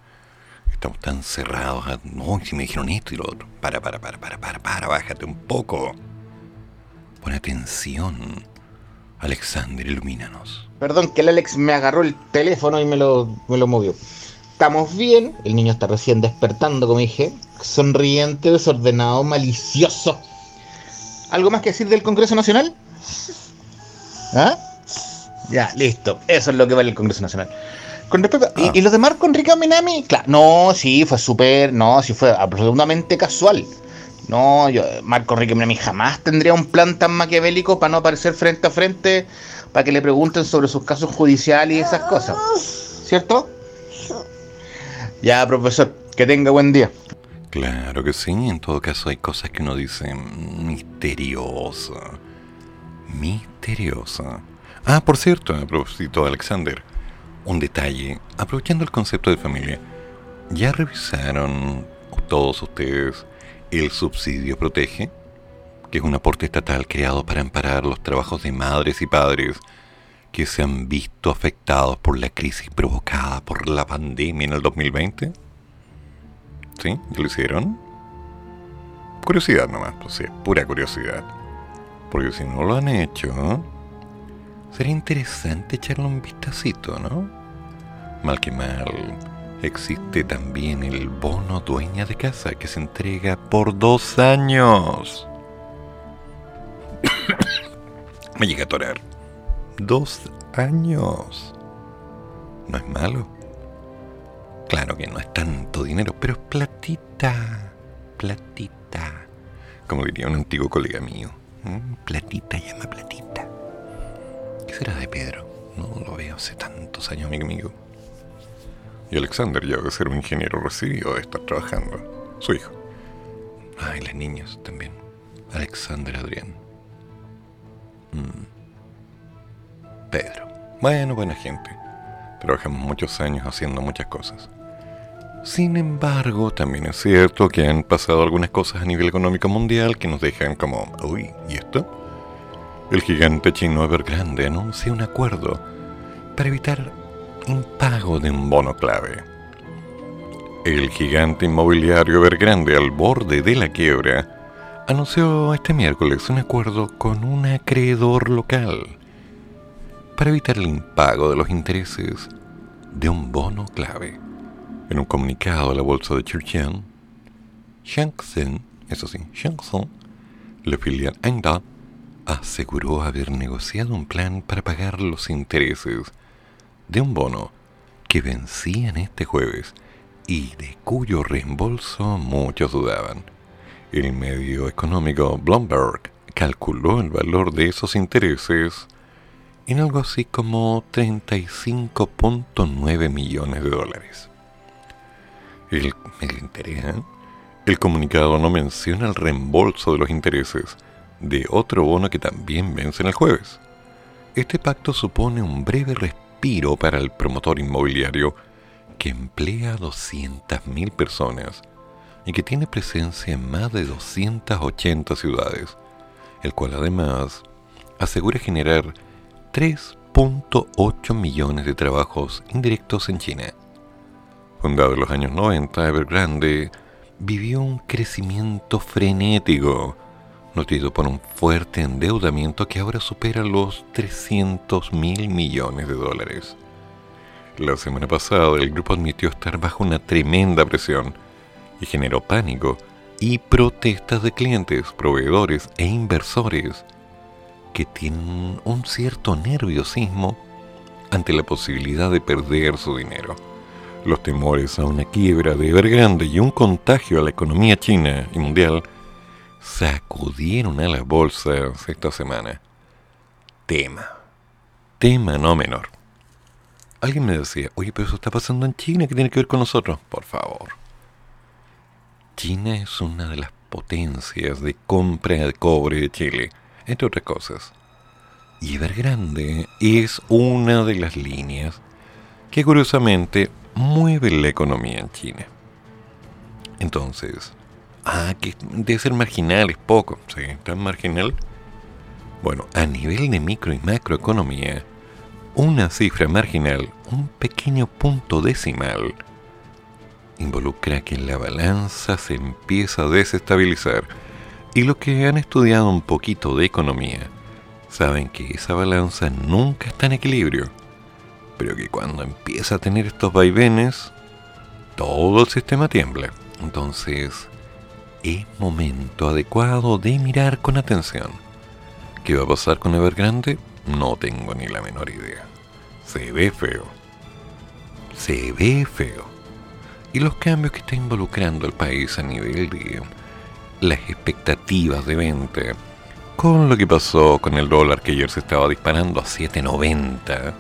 Estamos tan cerrados. No, si me dijeron esto y lo otro. Para, para, para, para, para, para, bájate un poco. Pon atención. Alexander, ilumínanos. Perdón, que el Alex me agarró el teléfono y me lo, me lo movió. Estamos bien, el niño está recién despertando, como dije. Sonriente, desordenado, malicioso. ¿Algo más que decir del Congreso Nacional? ¿Ah? Ya, listo. Eso es lo que vale el Congreso Nacional. Con respecto, ¿y, ¿y, lo de Marco Enrique Minami? Claro, no, sí, fue súper, no, sí fue absolutamente casual. No, yo, Marco Enrique Minami jamás tendría un plan tan maquiavélico para no aparecer frente a frente para que le pregunten sobre sus casos judiciales y esas cosas. ¿Cierto? Ya, profesor, que tenga buen día. Claro que sí, en todo caso hay cosas que uno dice misteriosa. Misteriosa. Ah, por cierto, a propósito, Alexander, un detalle, aprovechando el concepto de familia, ¿ya revisaron todos ustedes el subsidio protege? que es un aporte estatal creado para amparar los trabajos de madres y padres que se han visto afectados por la crisis provocada por la pandemia en el 2020? ¿Sí? ¿Ya lo hicieron? Curiosidad nomás, pues sí, pura curiosidad. Porque si no lo han hecho, sería interesante echarle un vistacito, ¿no? Mal que mal, existe también el bono dueña de casa que se entrega por dos años. Me llega a torar. Dos años. No es malo. Claro que no es tanto dinero, pero es platita. Platita. Como diría un antiguo colega mío. Platita llama platita. ¿Qué será de Pedro? No lo veo hace tantos años, amigo amigo. Y Alexander ya debe ser un ingeniero recibido de estar trabajando. Su hijo. Ay, las niñas también. Alexander Adrián. Mm. Pedro. Bueno, buena gente. Trabajamos muchos años haciendo muchas cosas. Sin embargo, también es cierto que han pasado algunas cosas a nivel económico mundial que nos dejan como, uy, ¿y esto? El gigante chino Evergrande anuncia un acuerdo para evitar impago de un bono clave. El gigante inmobiliario Evergrande al borde de la quiebra anunció este miércoles un acuerdo con un acreedor local para evitar el impago de los intereses de un bono clave. En un comunicado a la bolsa de Shenzhen, Shenzhen, eso sí, Shenzhen, la filial aseguró haber negociado un plan para pagar los intereses de un bono que vencían este jueves y de cuyo reembolso muchos dudaban. El medio económico Bloomberg calculó el valor de esos intereses en algo así como 35.9 millones de dólares. El, interés, ¿eh? el comunicado no menciona el reembolso de los intereses de otro bono que también vence en el jueves. Este pacto supone un breve respiro para el promotor inmobiliario que emplea a 200.000 personas y que tiene presencia en más de 280 ciudades, el cual además asegura generar 3.8 millones de trabajos indirectos en China. Fundado en los años 90, Evergrande vivió un crecimiento frenético, notido por un fuerte endeudamiento que ahora supera los 300 mil millones de dólares. La semana pasada el grupo admitió estar bajo una tremenda presión y generó pánico y protestas de clientes, proveedores e inversores que tienen un cierto nerviosismo ante la posibilidad de perder su dinero. Los temores a una quiebra de Evergrande y un contagio a la economía china y mundial sacudieron a las bolsas esta semana. Tema. Tema no menor. Alguien me decía, oye, pero eso está pasando en China, ¿qué tiene que ver con nosotros? Por favor. China es una de las potencias de compra de cobre de Chile, entre otras cosas. Y Evergrande es una de las líneas que curiosamente mueve la economía en China. Entonces, ah, que debe ser marginal, es poco, sí, tan marginal. Bueno, a nivel de micro y macroeconomía, una cifra marginal, un pequeño punto decimal, involucra que la balanza se empieza a desestabilizar. Y los que han estudiado un poquito de economía saben que esa balanza nunca está en equilibrio, pero que cuando empieza a tener estos vaivenes, todo el sistema tiembla. Entonces, es momento adecuado de mirar con atención. ¿Qué va a pasar con Evergrande? No tengo ni la menor idea. Se ve feo. Se ve feo. Y los cambios que está involucrando el país a nivel de las expectativas de venta, con lo que pasó con el dólar que ayer se estaba disparando a 7.90,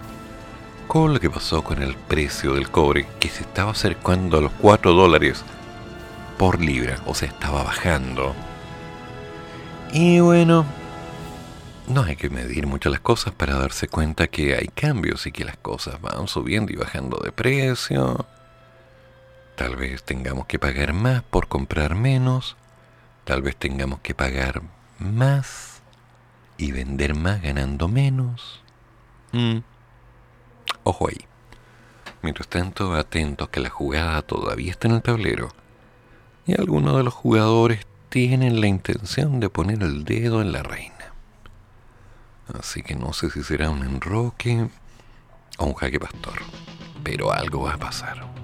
con lo que pasó con el precio del cobre que se estaba acercando a los 4 dólares por libra, o sea, estaba bajando. Y bueno, no hay que medir mucho las cosas para darse cuenta que hay cambios y que las cosas van subiendo y bajando de precio. Tal vez tengamos que pagar más por comprar menos. Tal vez tengamos que pagar más y vender más ganando menos. Mm. Ojo ahí. Mientras tanto, atentos que la jugada todavía está en el tablero. Y algunos de los jugadores tienen la intención de poner el dedo en la reina. Así que no sé si será un enroque o un jaque pastor. Pero algo va a pasar.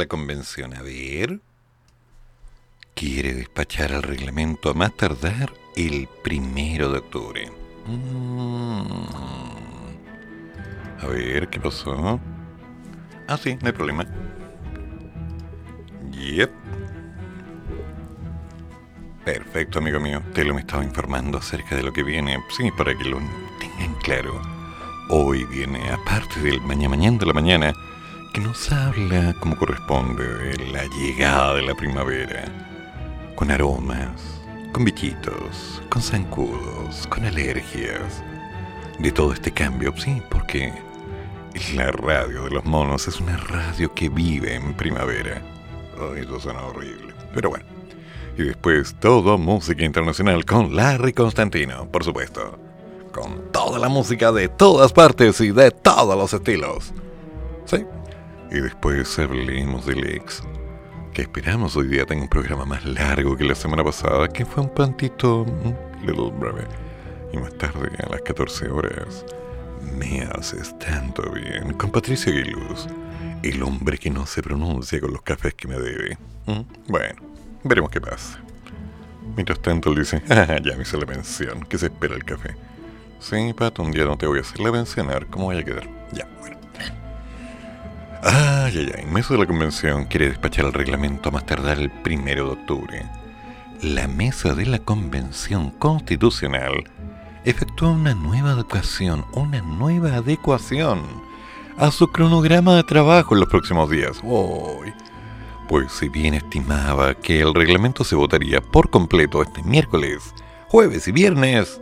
La convención. A ver. quiere despachar el reglamento a más tardar el primero de octubre. Mm. A ver, ¿qué pasó? Ah, sí, no hay problema. Yep. Perfecto, amigo mío. Te lo me estaba informando acerca de lo que viene. Sí, para que lo tengan claro. Hoy viene, aparte del mañana mañana de la mañana, que nos habla como corresponde de la llegada de la primavera. Con aromas, con bichitos, con zancudos, con alergias. De todo este cambio, sí, porque la radio de los monos es una radio que vive en primavera. Ay, eso suena horrible. Pero bueno. Y después todo música internacional con Larry Constantino, por supuesto. Con toda la música de todas partes y de todos los estilos. ¿Sí? Y después hablemos del ex. Que esperamos hoy día tenga un programa más largo que la semana pasada, que fue un pantito mm, little breve. Y más tarde, a las 14 horas, me haces tanto bien con Patricia Aguiluz, el hombre que no se pronuncia con los cafés que me debe. ¿Mm? Bueno, veremos qué pasa. Mientras tanto, él dice, ya me hice la pensión, que se espera el café. Sí, Pato, un día no te voy a hacer la pensionar, ¿cómo voy a quedar? Ya, bueno. Ay, ay, ay, en medio de la convención quiere despachar el reglamento a más tardar el primero de octubre. La mesa de la convención constitucional efectúa una nueva adecuación, una nueva adecuación a su cronograma de trabajo en los próximos días. Uy, pues si bien estimaba que el reglamento se votaría por completo este miércoles, jueves y viernes,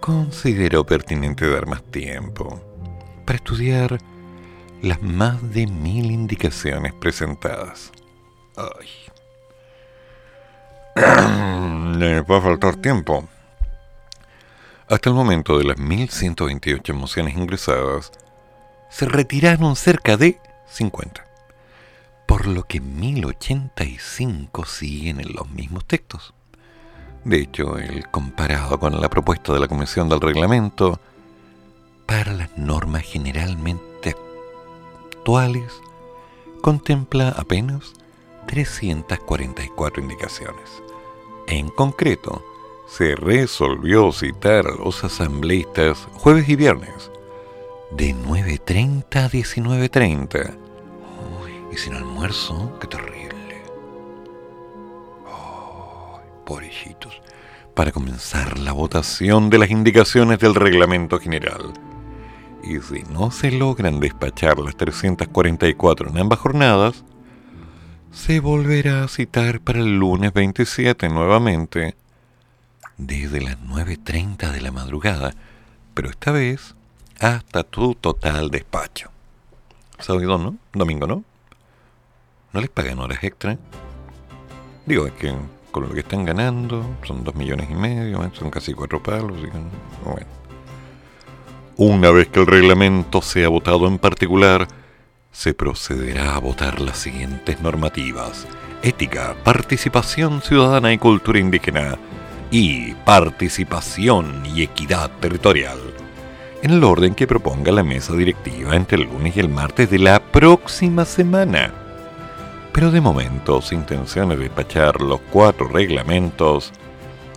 consideró pertinente dar más tiempo para estudiar las más de mil indicaciones presentadas. Ay. Le va a faltar tiempo. Hasta el momento de las 1128 mociones ingresadas, se retiraron cerca de 50, por lo que 1085 siguen en los mismos textos. De hecho, el comparado con la propuesta de la Comisión del Reglamento, para las normas generalmente actuales, contempla apenas 344 indicaciones. En concreto, se resolvió citar a los asambleístas jueves y viernes, de 9.30 a 19.30. Uy, y sin almuerzo, qué terrible. Pobrecitos. Para comenzar la votación de las indicaciones del reglamento general. Y si no se logran despachar las 344 en ambas jornadas, se volverá a citar para el lunes 27 nuevamente desde las 9.30 de la madrugada, pero esta vez hasta tu total despacho. Sábado, ¿no? Domingo, ¿no? ¿No les pagan horas extra? Digo, es que con lo que están ganando, son dos millones y medio, ¿eh? son casi cuatro palos. Bueno. Una vez que el reglamento sea votado en particular, se procederá a votar las siguientes normativas. Ética, participación ciudadana y cultura indígena, y participación y equidad territorial, en el orden que proponga la mesa directiva entre el lunes y el martes de la próxima semana. Pero de momento, su intención es despachar los cuatro reglamentos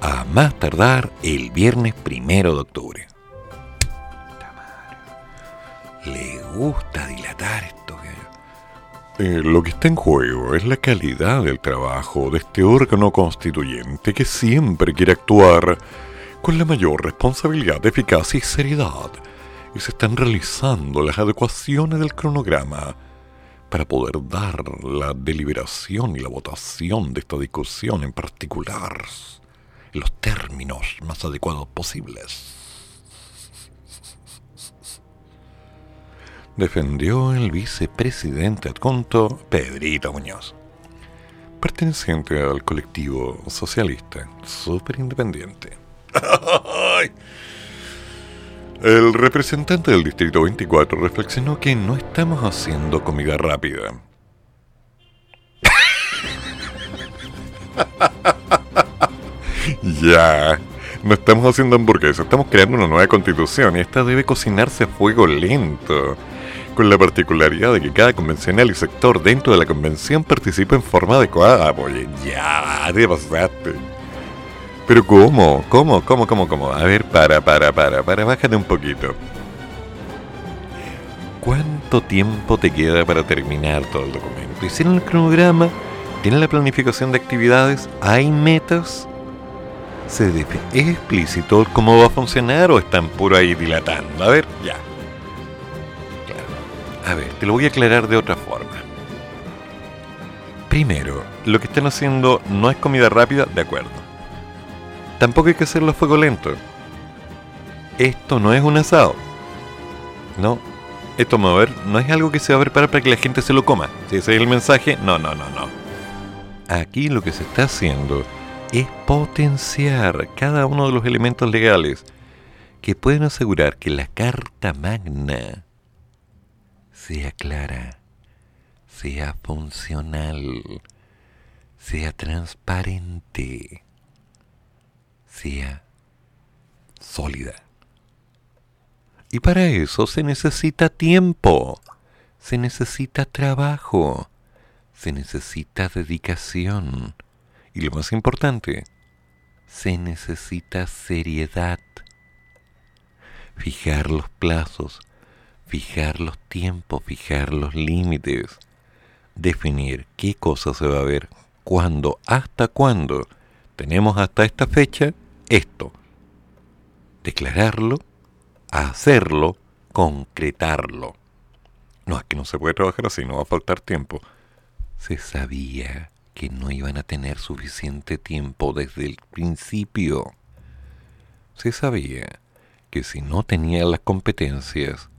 a más tardar el viernes primero de octubre. Le gusta dilatar esto. Eh, lo que está en juego es la calidad del trabajo de este órgano constituyente que siempre quiere actuar con la mayor responsabilidad, eficacia y seriedad. Y se están realizando las adecuaciones del cronograma para poder dar la deliberación y la votación de esta discusión en particular en los términos más adecuados posibles. Defendió el vicepresidente adjunto Pedrito Muñoz, perteneciente al colectivo socialista super independiente. El representante del Distrito 24 reflexionó que no estamos haciendo comida rápida. ya, no estamos haciendo hamburguesas, estamos creando una nueva constitución y esta debe cocinarse a fuego lento con la particularidad de que cada convencional y sector dentro de la convención participa en forma adecuada. Oye, ya, te pasaste. Pero ¿cómo? ¿Cómo? ¿Cómo? ¿Cómo? ¿Cómo? A ver, para, para, para, para, bájate un poquito. ¿Cuánto tiempo te queda para terminar todo el documento? ¿Hicieron el cronograma? ¿Tienen la planificación de actividades? ¿Hay metas? ¿Se ¿Es explícito cómo va a funcionar o están puro ahí dilatando? A ver, ya. A ver, te lo voy a aclarar de otra forma. Primero, lo que están haciendo no es comida rápida, de acuerdo. Tampoco hay que hacerlo a fuego lento. Esto no es un asado. No. Esto, a ver, no es algo que se va a preparar para que la gente se lo coma. Si ese es el mensaje, no, no, no, no. Aquí lo que se está haciendo es potenciar cada uno de los elementos legales que pueden asegurar que la Carta Magna sea clara, sea funcional, sea transparente, sea sólida. Y para eso se necesita tiempo, se necesita trabajo, se necesita dedicación y lo más importante, se necesita seriedad. Fijar los plazos, fijar los tiempos, fijar los límites, definir qué cosa se va a ver, cuándo, hasta cuándo. Tenemos hasta esta fecha esto. Declararlo, hacerlo, concretarlo. No es que no se puede trabajar así, no va a faltar tiempo. Se sabía que no iban a tener suficiente tiempo desde el principio. Se sabía que si no tenían las competencias,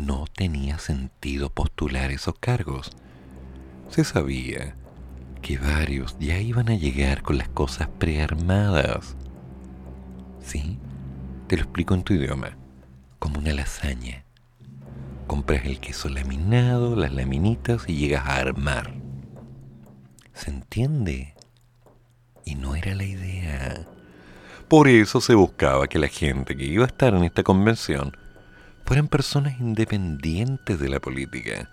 no tenía sentido postular esos cargos. Se sabía que varios ya iban a llegar con las cosas prearmadas. ¿Sí? Te lo explico en tu idioma, como una lasaña. Compras el queso laminado, las laminitas y llegas a armar. ¿Se entiende? Y no era la idea. Por eso se buscaba que la gente que iba a estar en esta convención fueran personas independientes de la política,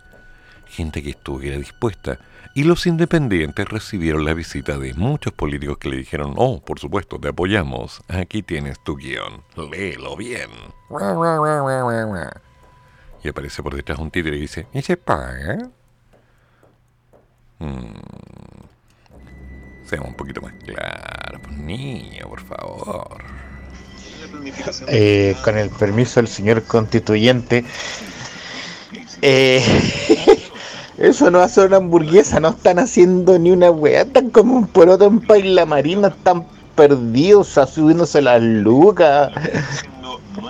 gente que estuviera dispuesta. Y los independientes recibieron la visita de muchos políticos que le dijeron, oh, por supuesto, te apoyamos, aquí tienes tu guion, léelo bien. Y aparece por detrás un títere y dice, ¿y se paga? Hmm. Seamos un poquito más claros, pues niño, por favor. Eh, con el permiso del señor constituyente, eh, eso no hace una hamburguesa, no están haciendo ni una weá, están como un poroto en paila marina, están perdidos, subiéndose las lucas,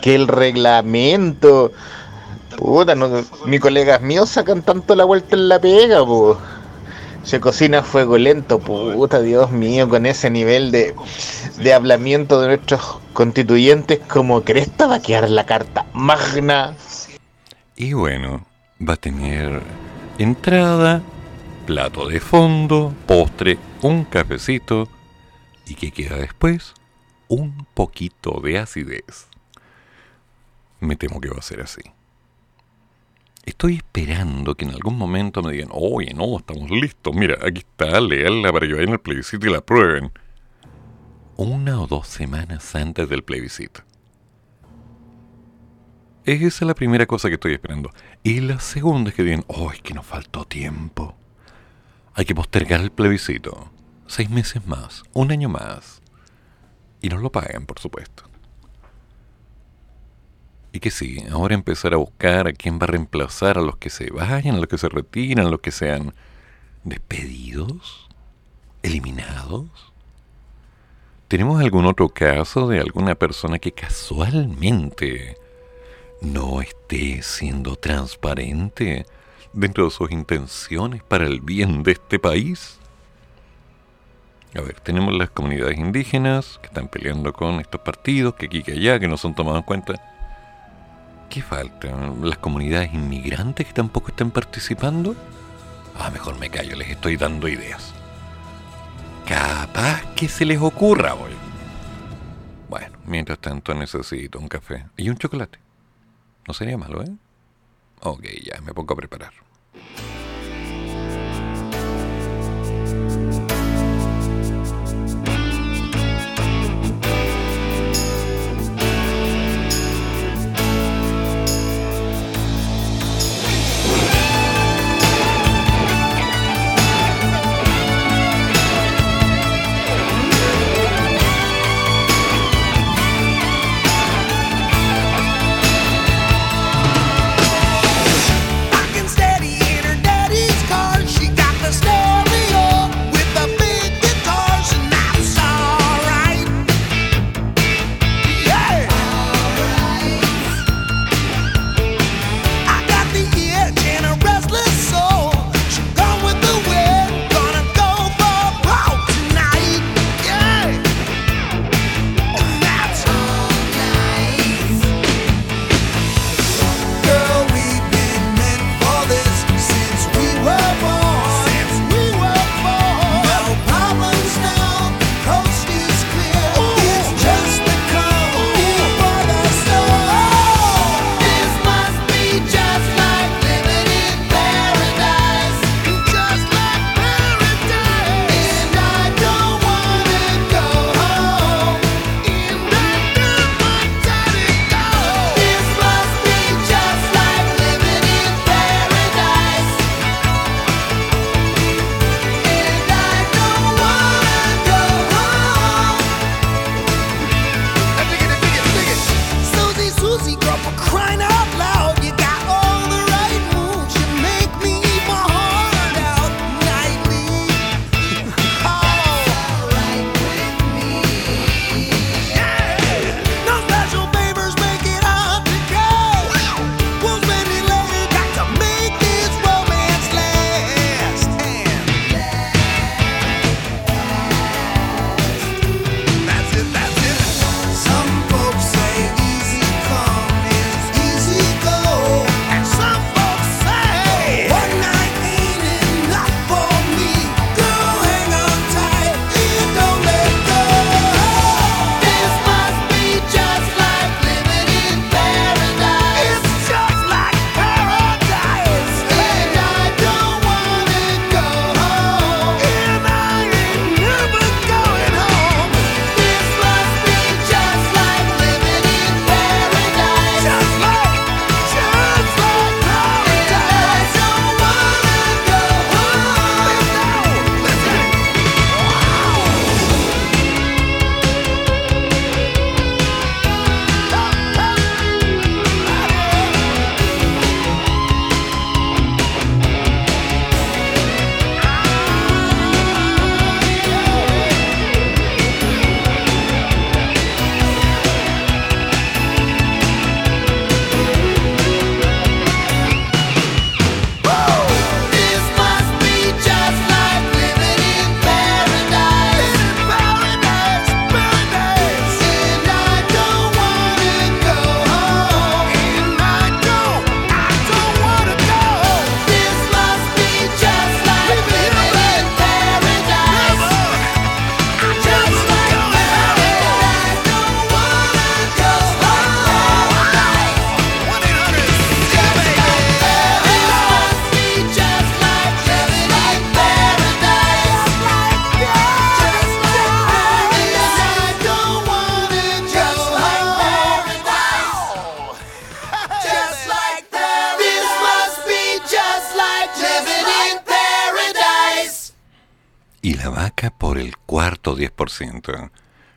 que el reglamento, puta, no, mis colegas míos sacan tanto la vuelta en la pega, pues se cocina a fuego lento, puta Dios mío, con ese nivel de, de hablamiento de nuestros constituyentes, como cresta va a quedar la carta magna. Y bueno, va a tener entrada, plato de fondo, postre, un cafecito y ¿qué queda después? Un poquito de acidez. Me temo que va a ser así. Estoy esperando que en algún momento me digan, oye, no, estamos listos, mira, aquí está, leerla para que vayan al plebiscito y la prueben. Una o dos semanas antes del plebiscito. Esa es la primera cosa que estoy esperando. Y la segunda es que digan, oh, es que nos faltó tiempo. Hay que postergar el plebiscito. Seis meses más, un año más. Y nos lo pagan, por supuesto. Y que sí, ahora empezar a buscar a quién va a reemplazar a los que se vayan, a los que se retiran, a los que sean despedidos, eliminados. ¿Tenemos algún otro caso de alguna persona que casualmente no esté siendo transparente dentro de sus intenciones para el bien de este país? A ver, tenemos las comunidades indígenas que están peleando con estos partidos, que aquí que allá, que no son tomados en cuenta. ¿Qué falta? ¿Las comunidades inmigrantes que tampoco están participando? Ah, mejor me callo, les estoy dando ideas. Capaz que se les ocurra hoy. Bueno, mientras tanto necesito un café y un chocolate. No sería malo, ¿eh? Ok, ya, me pongo a preparar.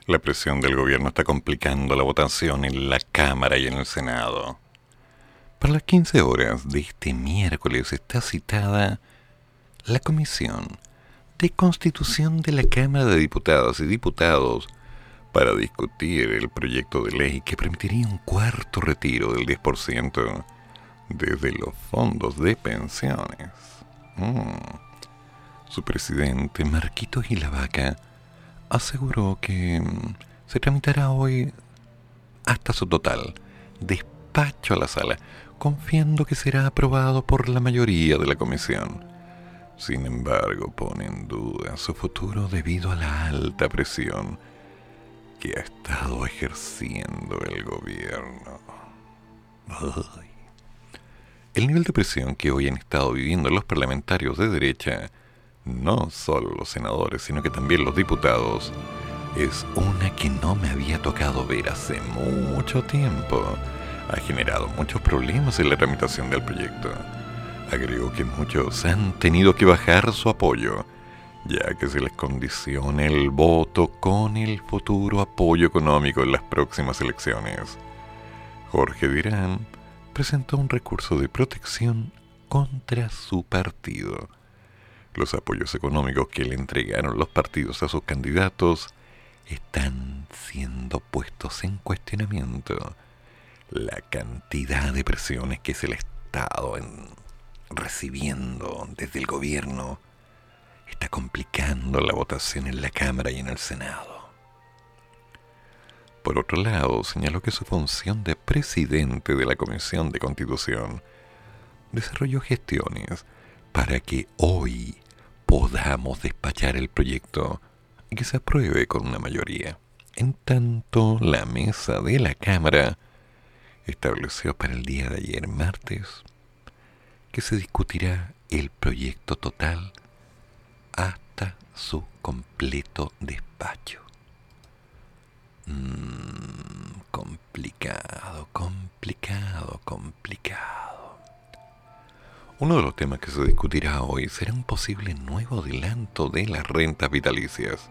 La presión del gobierno está complicando la votación en la Cámara y en el Senado. Para las 15 horas de este miércoles está citada la Comisión de Constitución de la Cámara de Diputadas y Diputados para discutir el proyecto de ley que permitiría un cuarto retiro del 10% desde los fondos de pensiones. Mm. Su presidente, Marquito Gilavaca, aseguró que mm, se tramitará hoy hasta su total despacho a la sala, confiando que será aprobado por la mayoría de la comisión. Sin embargo, pone en duda su futuro debido a la alta presión que ha estado ejerciendo el gobierno. el nivel de presión que hoy han estado viviendo los parlamentarios de derecha, no solo los senadores, sino que también los diputados, es una que no me había tocado ver hace mucho tiempo. Ha generado muchos problemas en la tramitación del proyecto. Agrego que muchos han tenido que bajar su apoyo, ya que se les condiciona el voto con el futuro apoyo económico en las próximas elecciones. Jorge Dirán presentó un recurso de protección contra su partido. Los apoyos económicos que le entregaron los partidos a sus candidatos están siendo puestos en cuestionamiento. La cantidad de presiones que es el Estado recibiendo desde el gobierno está complicando la votación en la Cámara y en el Senado. Por otro lado, señaló que su función de presidente de la Comisión de Constitución desarrolló gestiones para que hoy podamos despachar el proyecto y que se apruebe con una mayoría. En tanto, la mesa de la Cámara estableció para el día de ayer, martes, que se discutirá el proyecto total hasta su completo despacho. Mm, complicado, complicado, complicado. Uno de los temas que se discutirá hoy será un posible nuevo adelanto de las rentas vitalicias.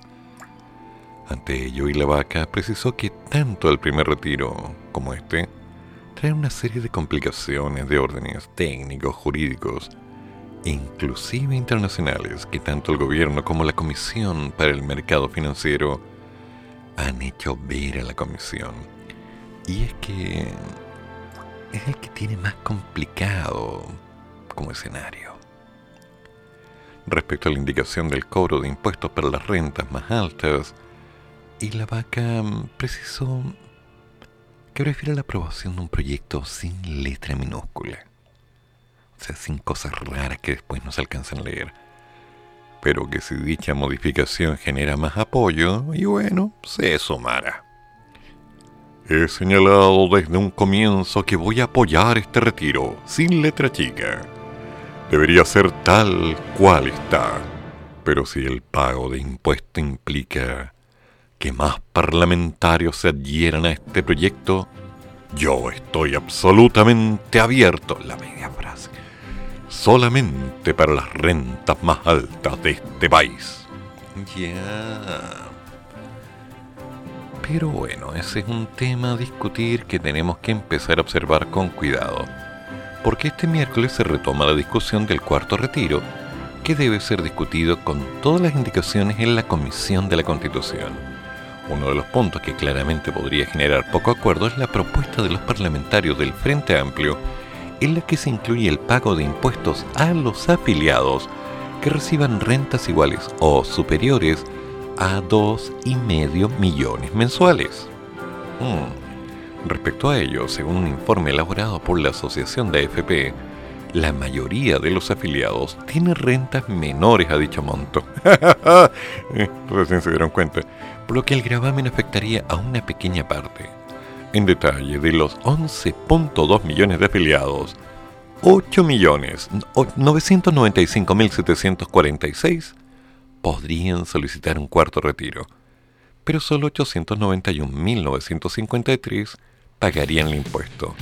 Ante ello, y la vaca precisó que tanto el primer retiro como este traen una serie de complicaciones de órdenes técnicos, jurídicos inclusive internacionales que tanto el gobierno como la Comisión para el Mercado Financiero han hecho ver a la Comisión. Y es que es el que tiene más complicado como escenario. Respecto a la indicación del cobro de impuestos para las rentas más altas, y la vaca precisó que prefiere la aprobación de un proyecto sin letra minúscula. O sea, sin cosas raras que después no se alcanzan a leer. Pero que si dicha modificación genera más apoyo, y bueno, se sumará. He señalado desde un comienzo que voy a apoyar este retiro, sin letra chica. Debería ser tal cual está. Pero si el pago de impuesto implica que más parlamentarios se adhieran a este proyecto, yo estoy absolutamente abierto, la media frase, solamente para las rentas más altas de este país. Ya. Pero bueno, ese es un tema a discutir que tenemos que empezar a observar con cuidado, porque este miércoles se retoma la discusión del cuarto retiro, que debe ser discutido con todas las indicaciones en la Comisión de la Constitución. Uno de los puntos que claramente podría generar poco acuerdo es la propuesta de los parlamentarios del Frente Amplio, en la que se incluye el pago de impuestos a los afiliados que reciban rentas iguales o superiores a 2,5 millones mensuales. Hmm. Respecto a ello, según un informe elaborado por la Asociación de AFP, la mayoría de los afiliados tiene rentas menores a dicho monto. Recién se dieron cuenta por lo que el gravamen afectaría a una pequeña parte. En detalle, de los 11.2 millones de afiliados, 8.995.746 podrían solicitar un cuarto retiro, pero solo 891.953 pagarían el impuesto,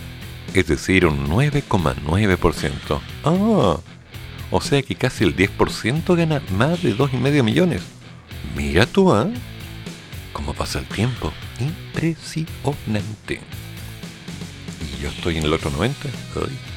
es decir, un 9,9%. Ah, o sea que casi el 10% gana más de 2,5 millones. Mira tú, ¿ah? cómo pasa el tiempo. Impresionante. Y yo estoy en el otro 90. el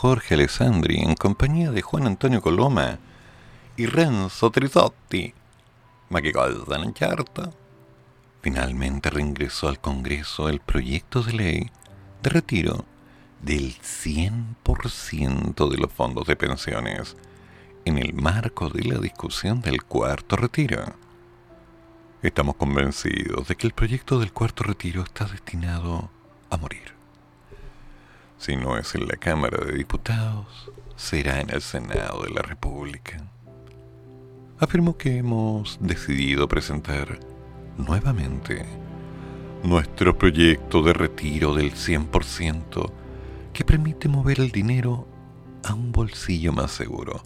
Jorge Alessandri, en compañía de Juan Antonio Coloma y Renzo Trisotti, ma che cosa finalmente reingresó al Congreso el proyecto de ley de retiro del 100% de los fondos de pensiones en el marco de la discusión del cuarto retiro. Estamos convencidos de que el proyecto del cuarto retiro está destinado a morir. Si no es en la Cámara de Diputados, será en el Senado de la República. Afirmo que hemos decidido presentar nuevamente nuestro proyecto de retiro del 100% que permite mover el dinero a un bolsillo más seguro,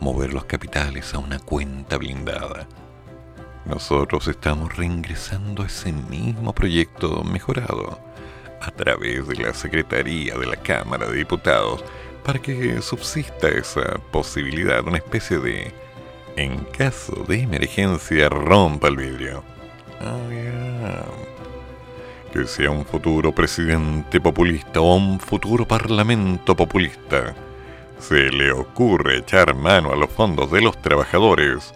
mover los capitales a una cuenta blindada. Nosotros estamos reingresando ese mismo proyecto mejorado a través de la Secretaría de la Cámara de Diputados para que subsista esa posibilidad, una especie de, en caso de emergencia, rompa el vidrio. Oh, que sea un futuro presidente populista o un futuro parlamento populista, se le ocurre echar mano a los fondos de los trabajadores,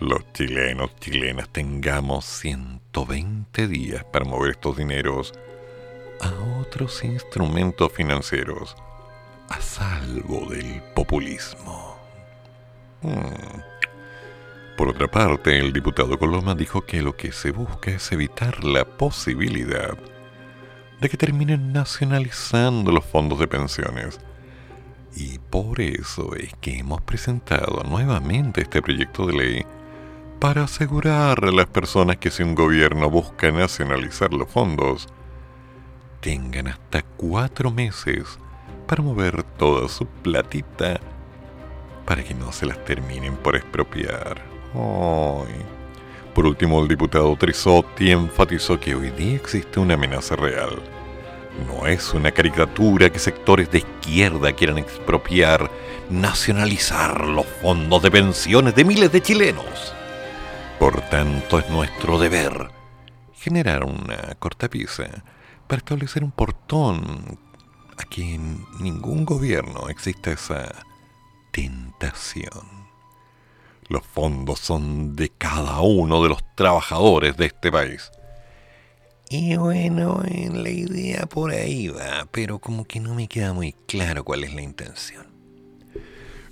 los chilenos, chilenas tengamos 120 días para mover estos dineros a otros instrumentos financieros, a salvo del populismo. Hmm. Por otra parte, el diputado Coloma dijo que lo que se busca es evitar la posibilidad de que terminen nacionalizando los fondos de pensiones. Y por eso es que hemos presentado nuevamente este proyecto de ley para asegurar a las personas que si un gobierno busca nacionalizar los fondos, tengan hasta cuatro meses para mover toda su platita para que no se las terminen por expropiar. Por último, el diputado Trisotti enfatizó que hoy día existe una amenaza real. No es una caricatura que sectores de izquierda quieran expropiar, nacionalizar los fondos de pensiones de miles de chilenos. Por tanto, es nuestro deber generar una cortapisa para establecer un portón a que en ningún gobierno exista esa tentación. Los fondos son de cada uno de los trabajadores de este país. Y bueno, la idea por ahí va, pero como que no me queda muy claro cuál es la intención.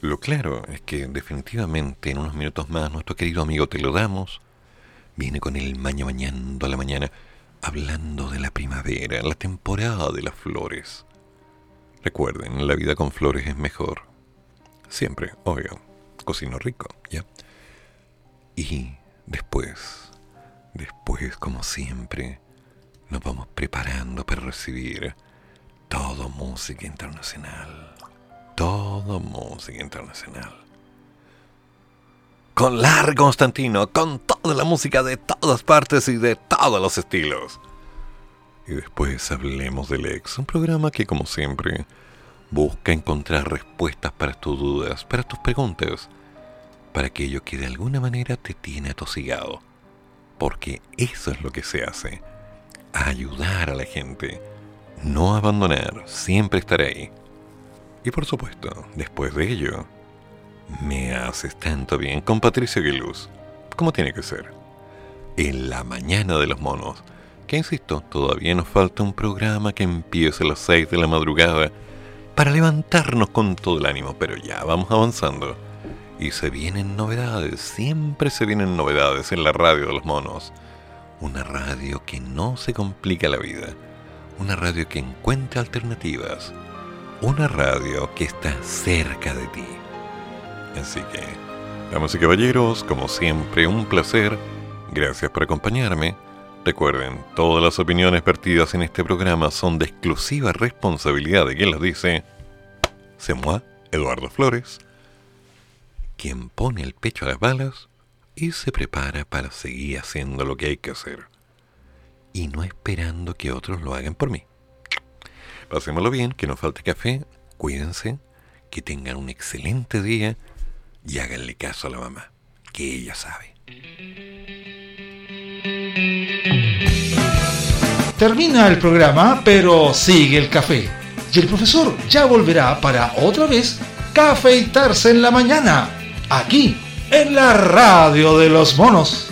Lo claro es que definitivamente en unos minutos más nuestro querido amigo Te lo damos viene con el maña mañando a la mañana hablando de la primavera, la temporada de las flores. Recuerden, la vida con flores es mejor. Siempre, obvio cocino rico, ¿ya? Y después, después, como siempre, nos vamos preparando para recibir todo música internacional. Todo música internacional. Con Lar Constantino, con toda la música de todas partes y de todos los estilos. Y después hablemos del ex, un programa que como siempre Busca encontrar respuestas para tus dudas, para tus preguntas, para aquello que de alguna manera te tiene atosigado. Porque eso es lo que se hace. Ayudar a la gente. No abandonar, siempre estar ahí. Y por supuesto, después de ello, me haces tanto bien con Patricio Aguiluz, como tiene que ser. En la mañana de los monos, que insisto, todavía nos falta un programa que empiece a las 6 de la madrugada para levantarnos con todo el ánimo, pero ya vamos avanzando. Y se vienen novedades, siempre se vienen novedades en la radio de los monos. Una radio que no se complica la vida, una radio que encuentra alternativas, una radio que está cerca de ti. Así que, damas y caballeros, como siempre, un placer. Gracias por acompañarme. Recuerden, todas las opiniones vertidas en este programa son de exclusiva responsabilidad de quien las dice. C'est moi, Eduardo Flores, quien pone el pecho a las balas y se prepara para seguir haciendo lo que hay que hacer. Y no esperando que otros lo hagan por mí. Pasémoslo bien, que no falte café, cuídense, que tengan un excelente día y háganle caso a la mamá, que ella sabe. Termina el programa, pero sigue el café y el profesor ya volverá para otra vez cafeitarse en la mañana, aquí, en la radio de los monos.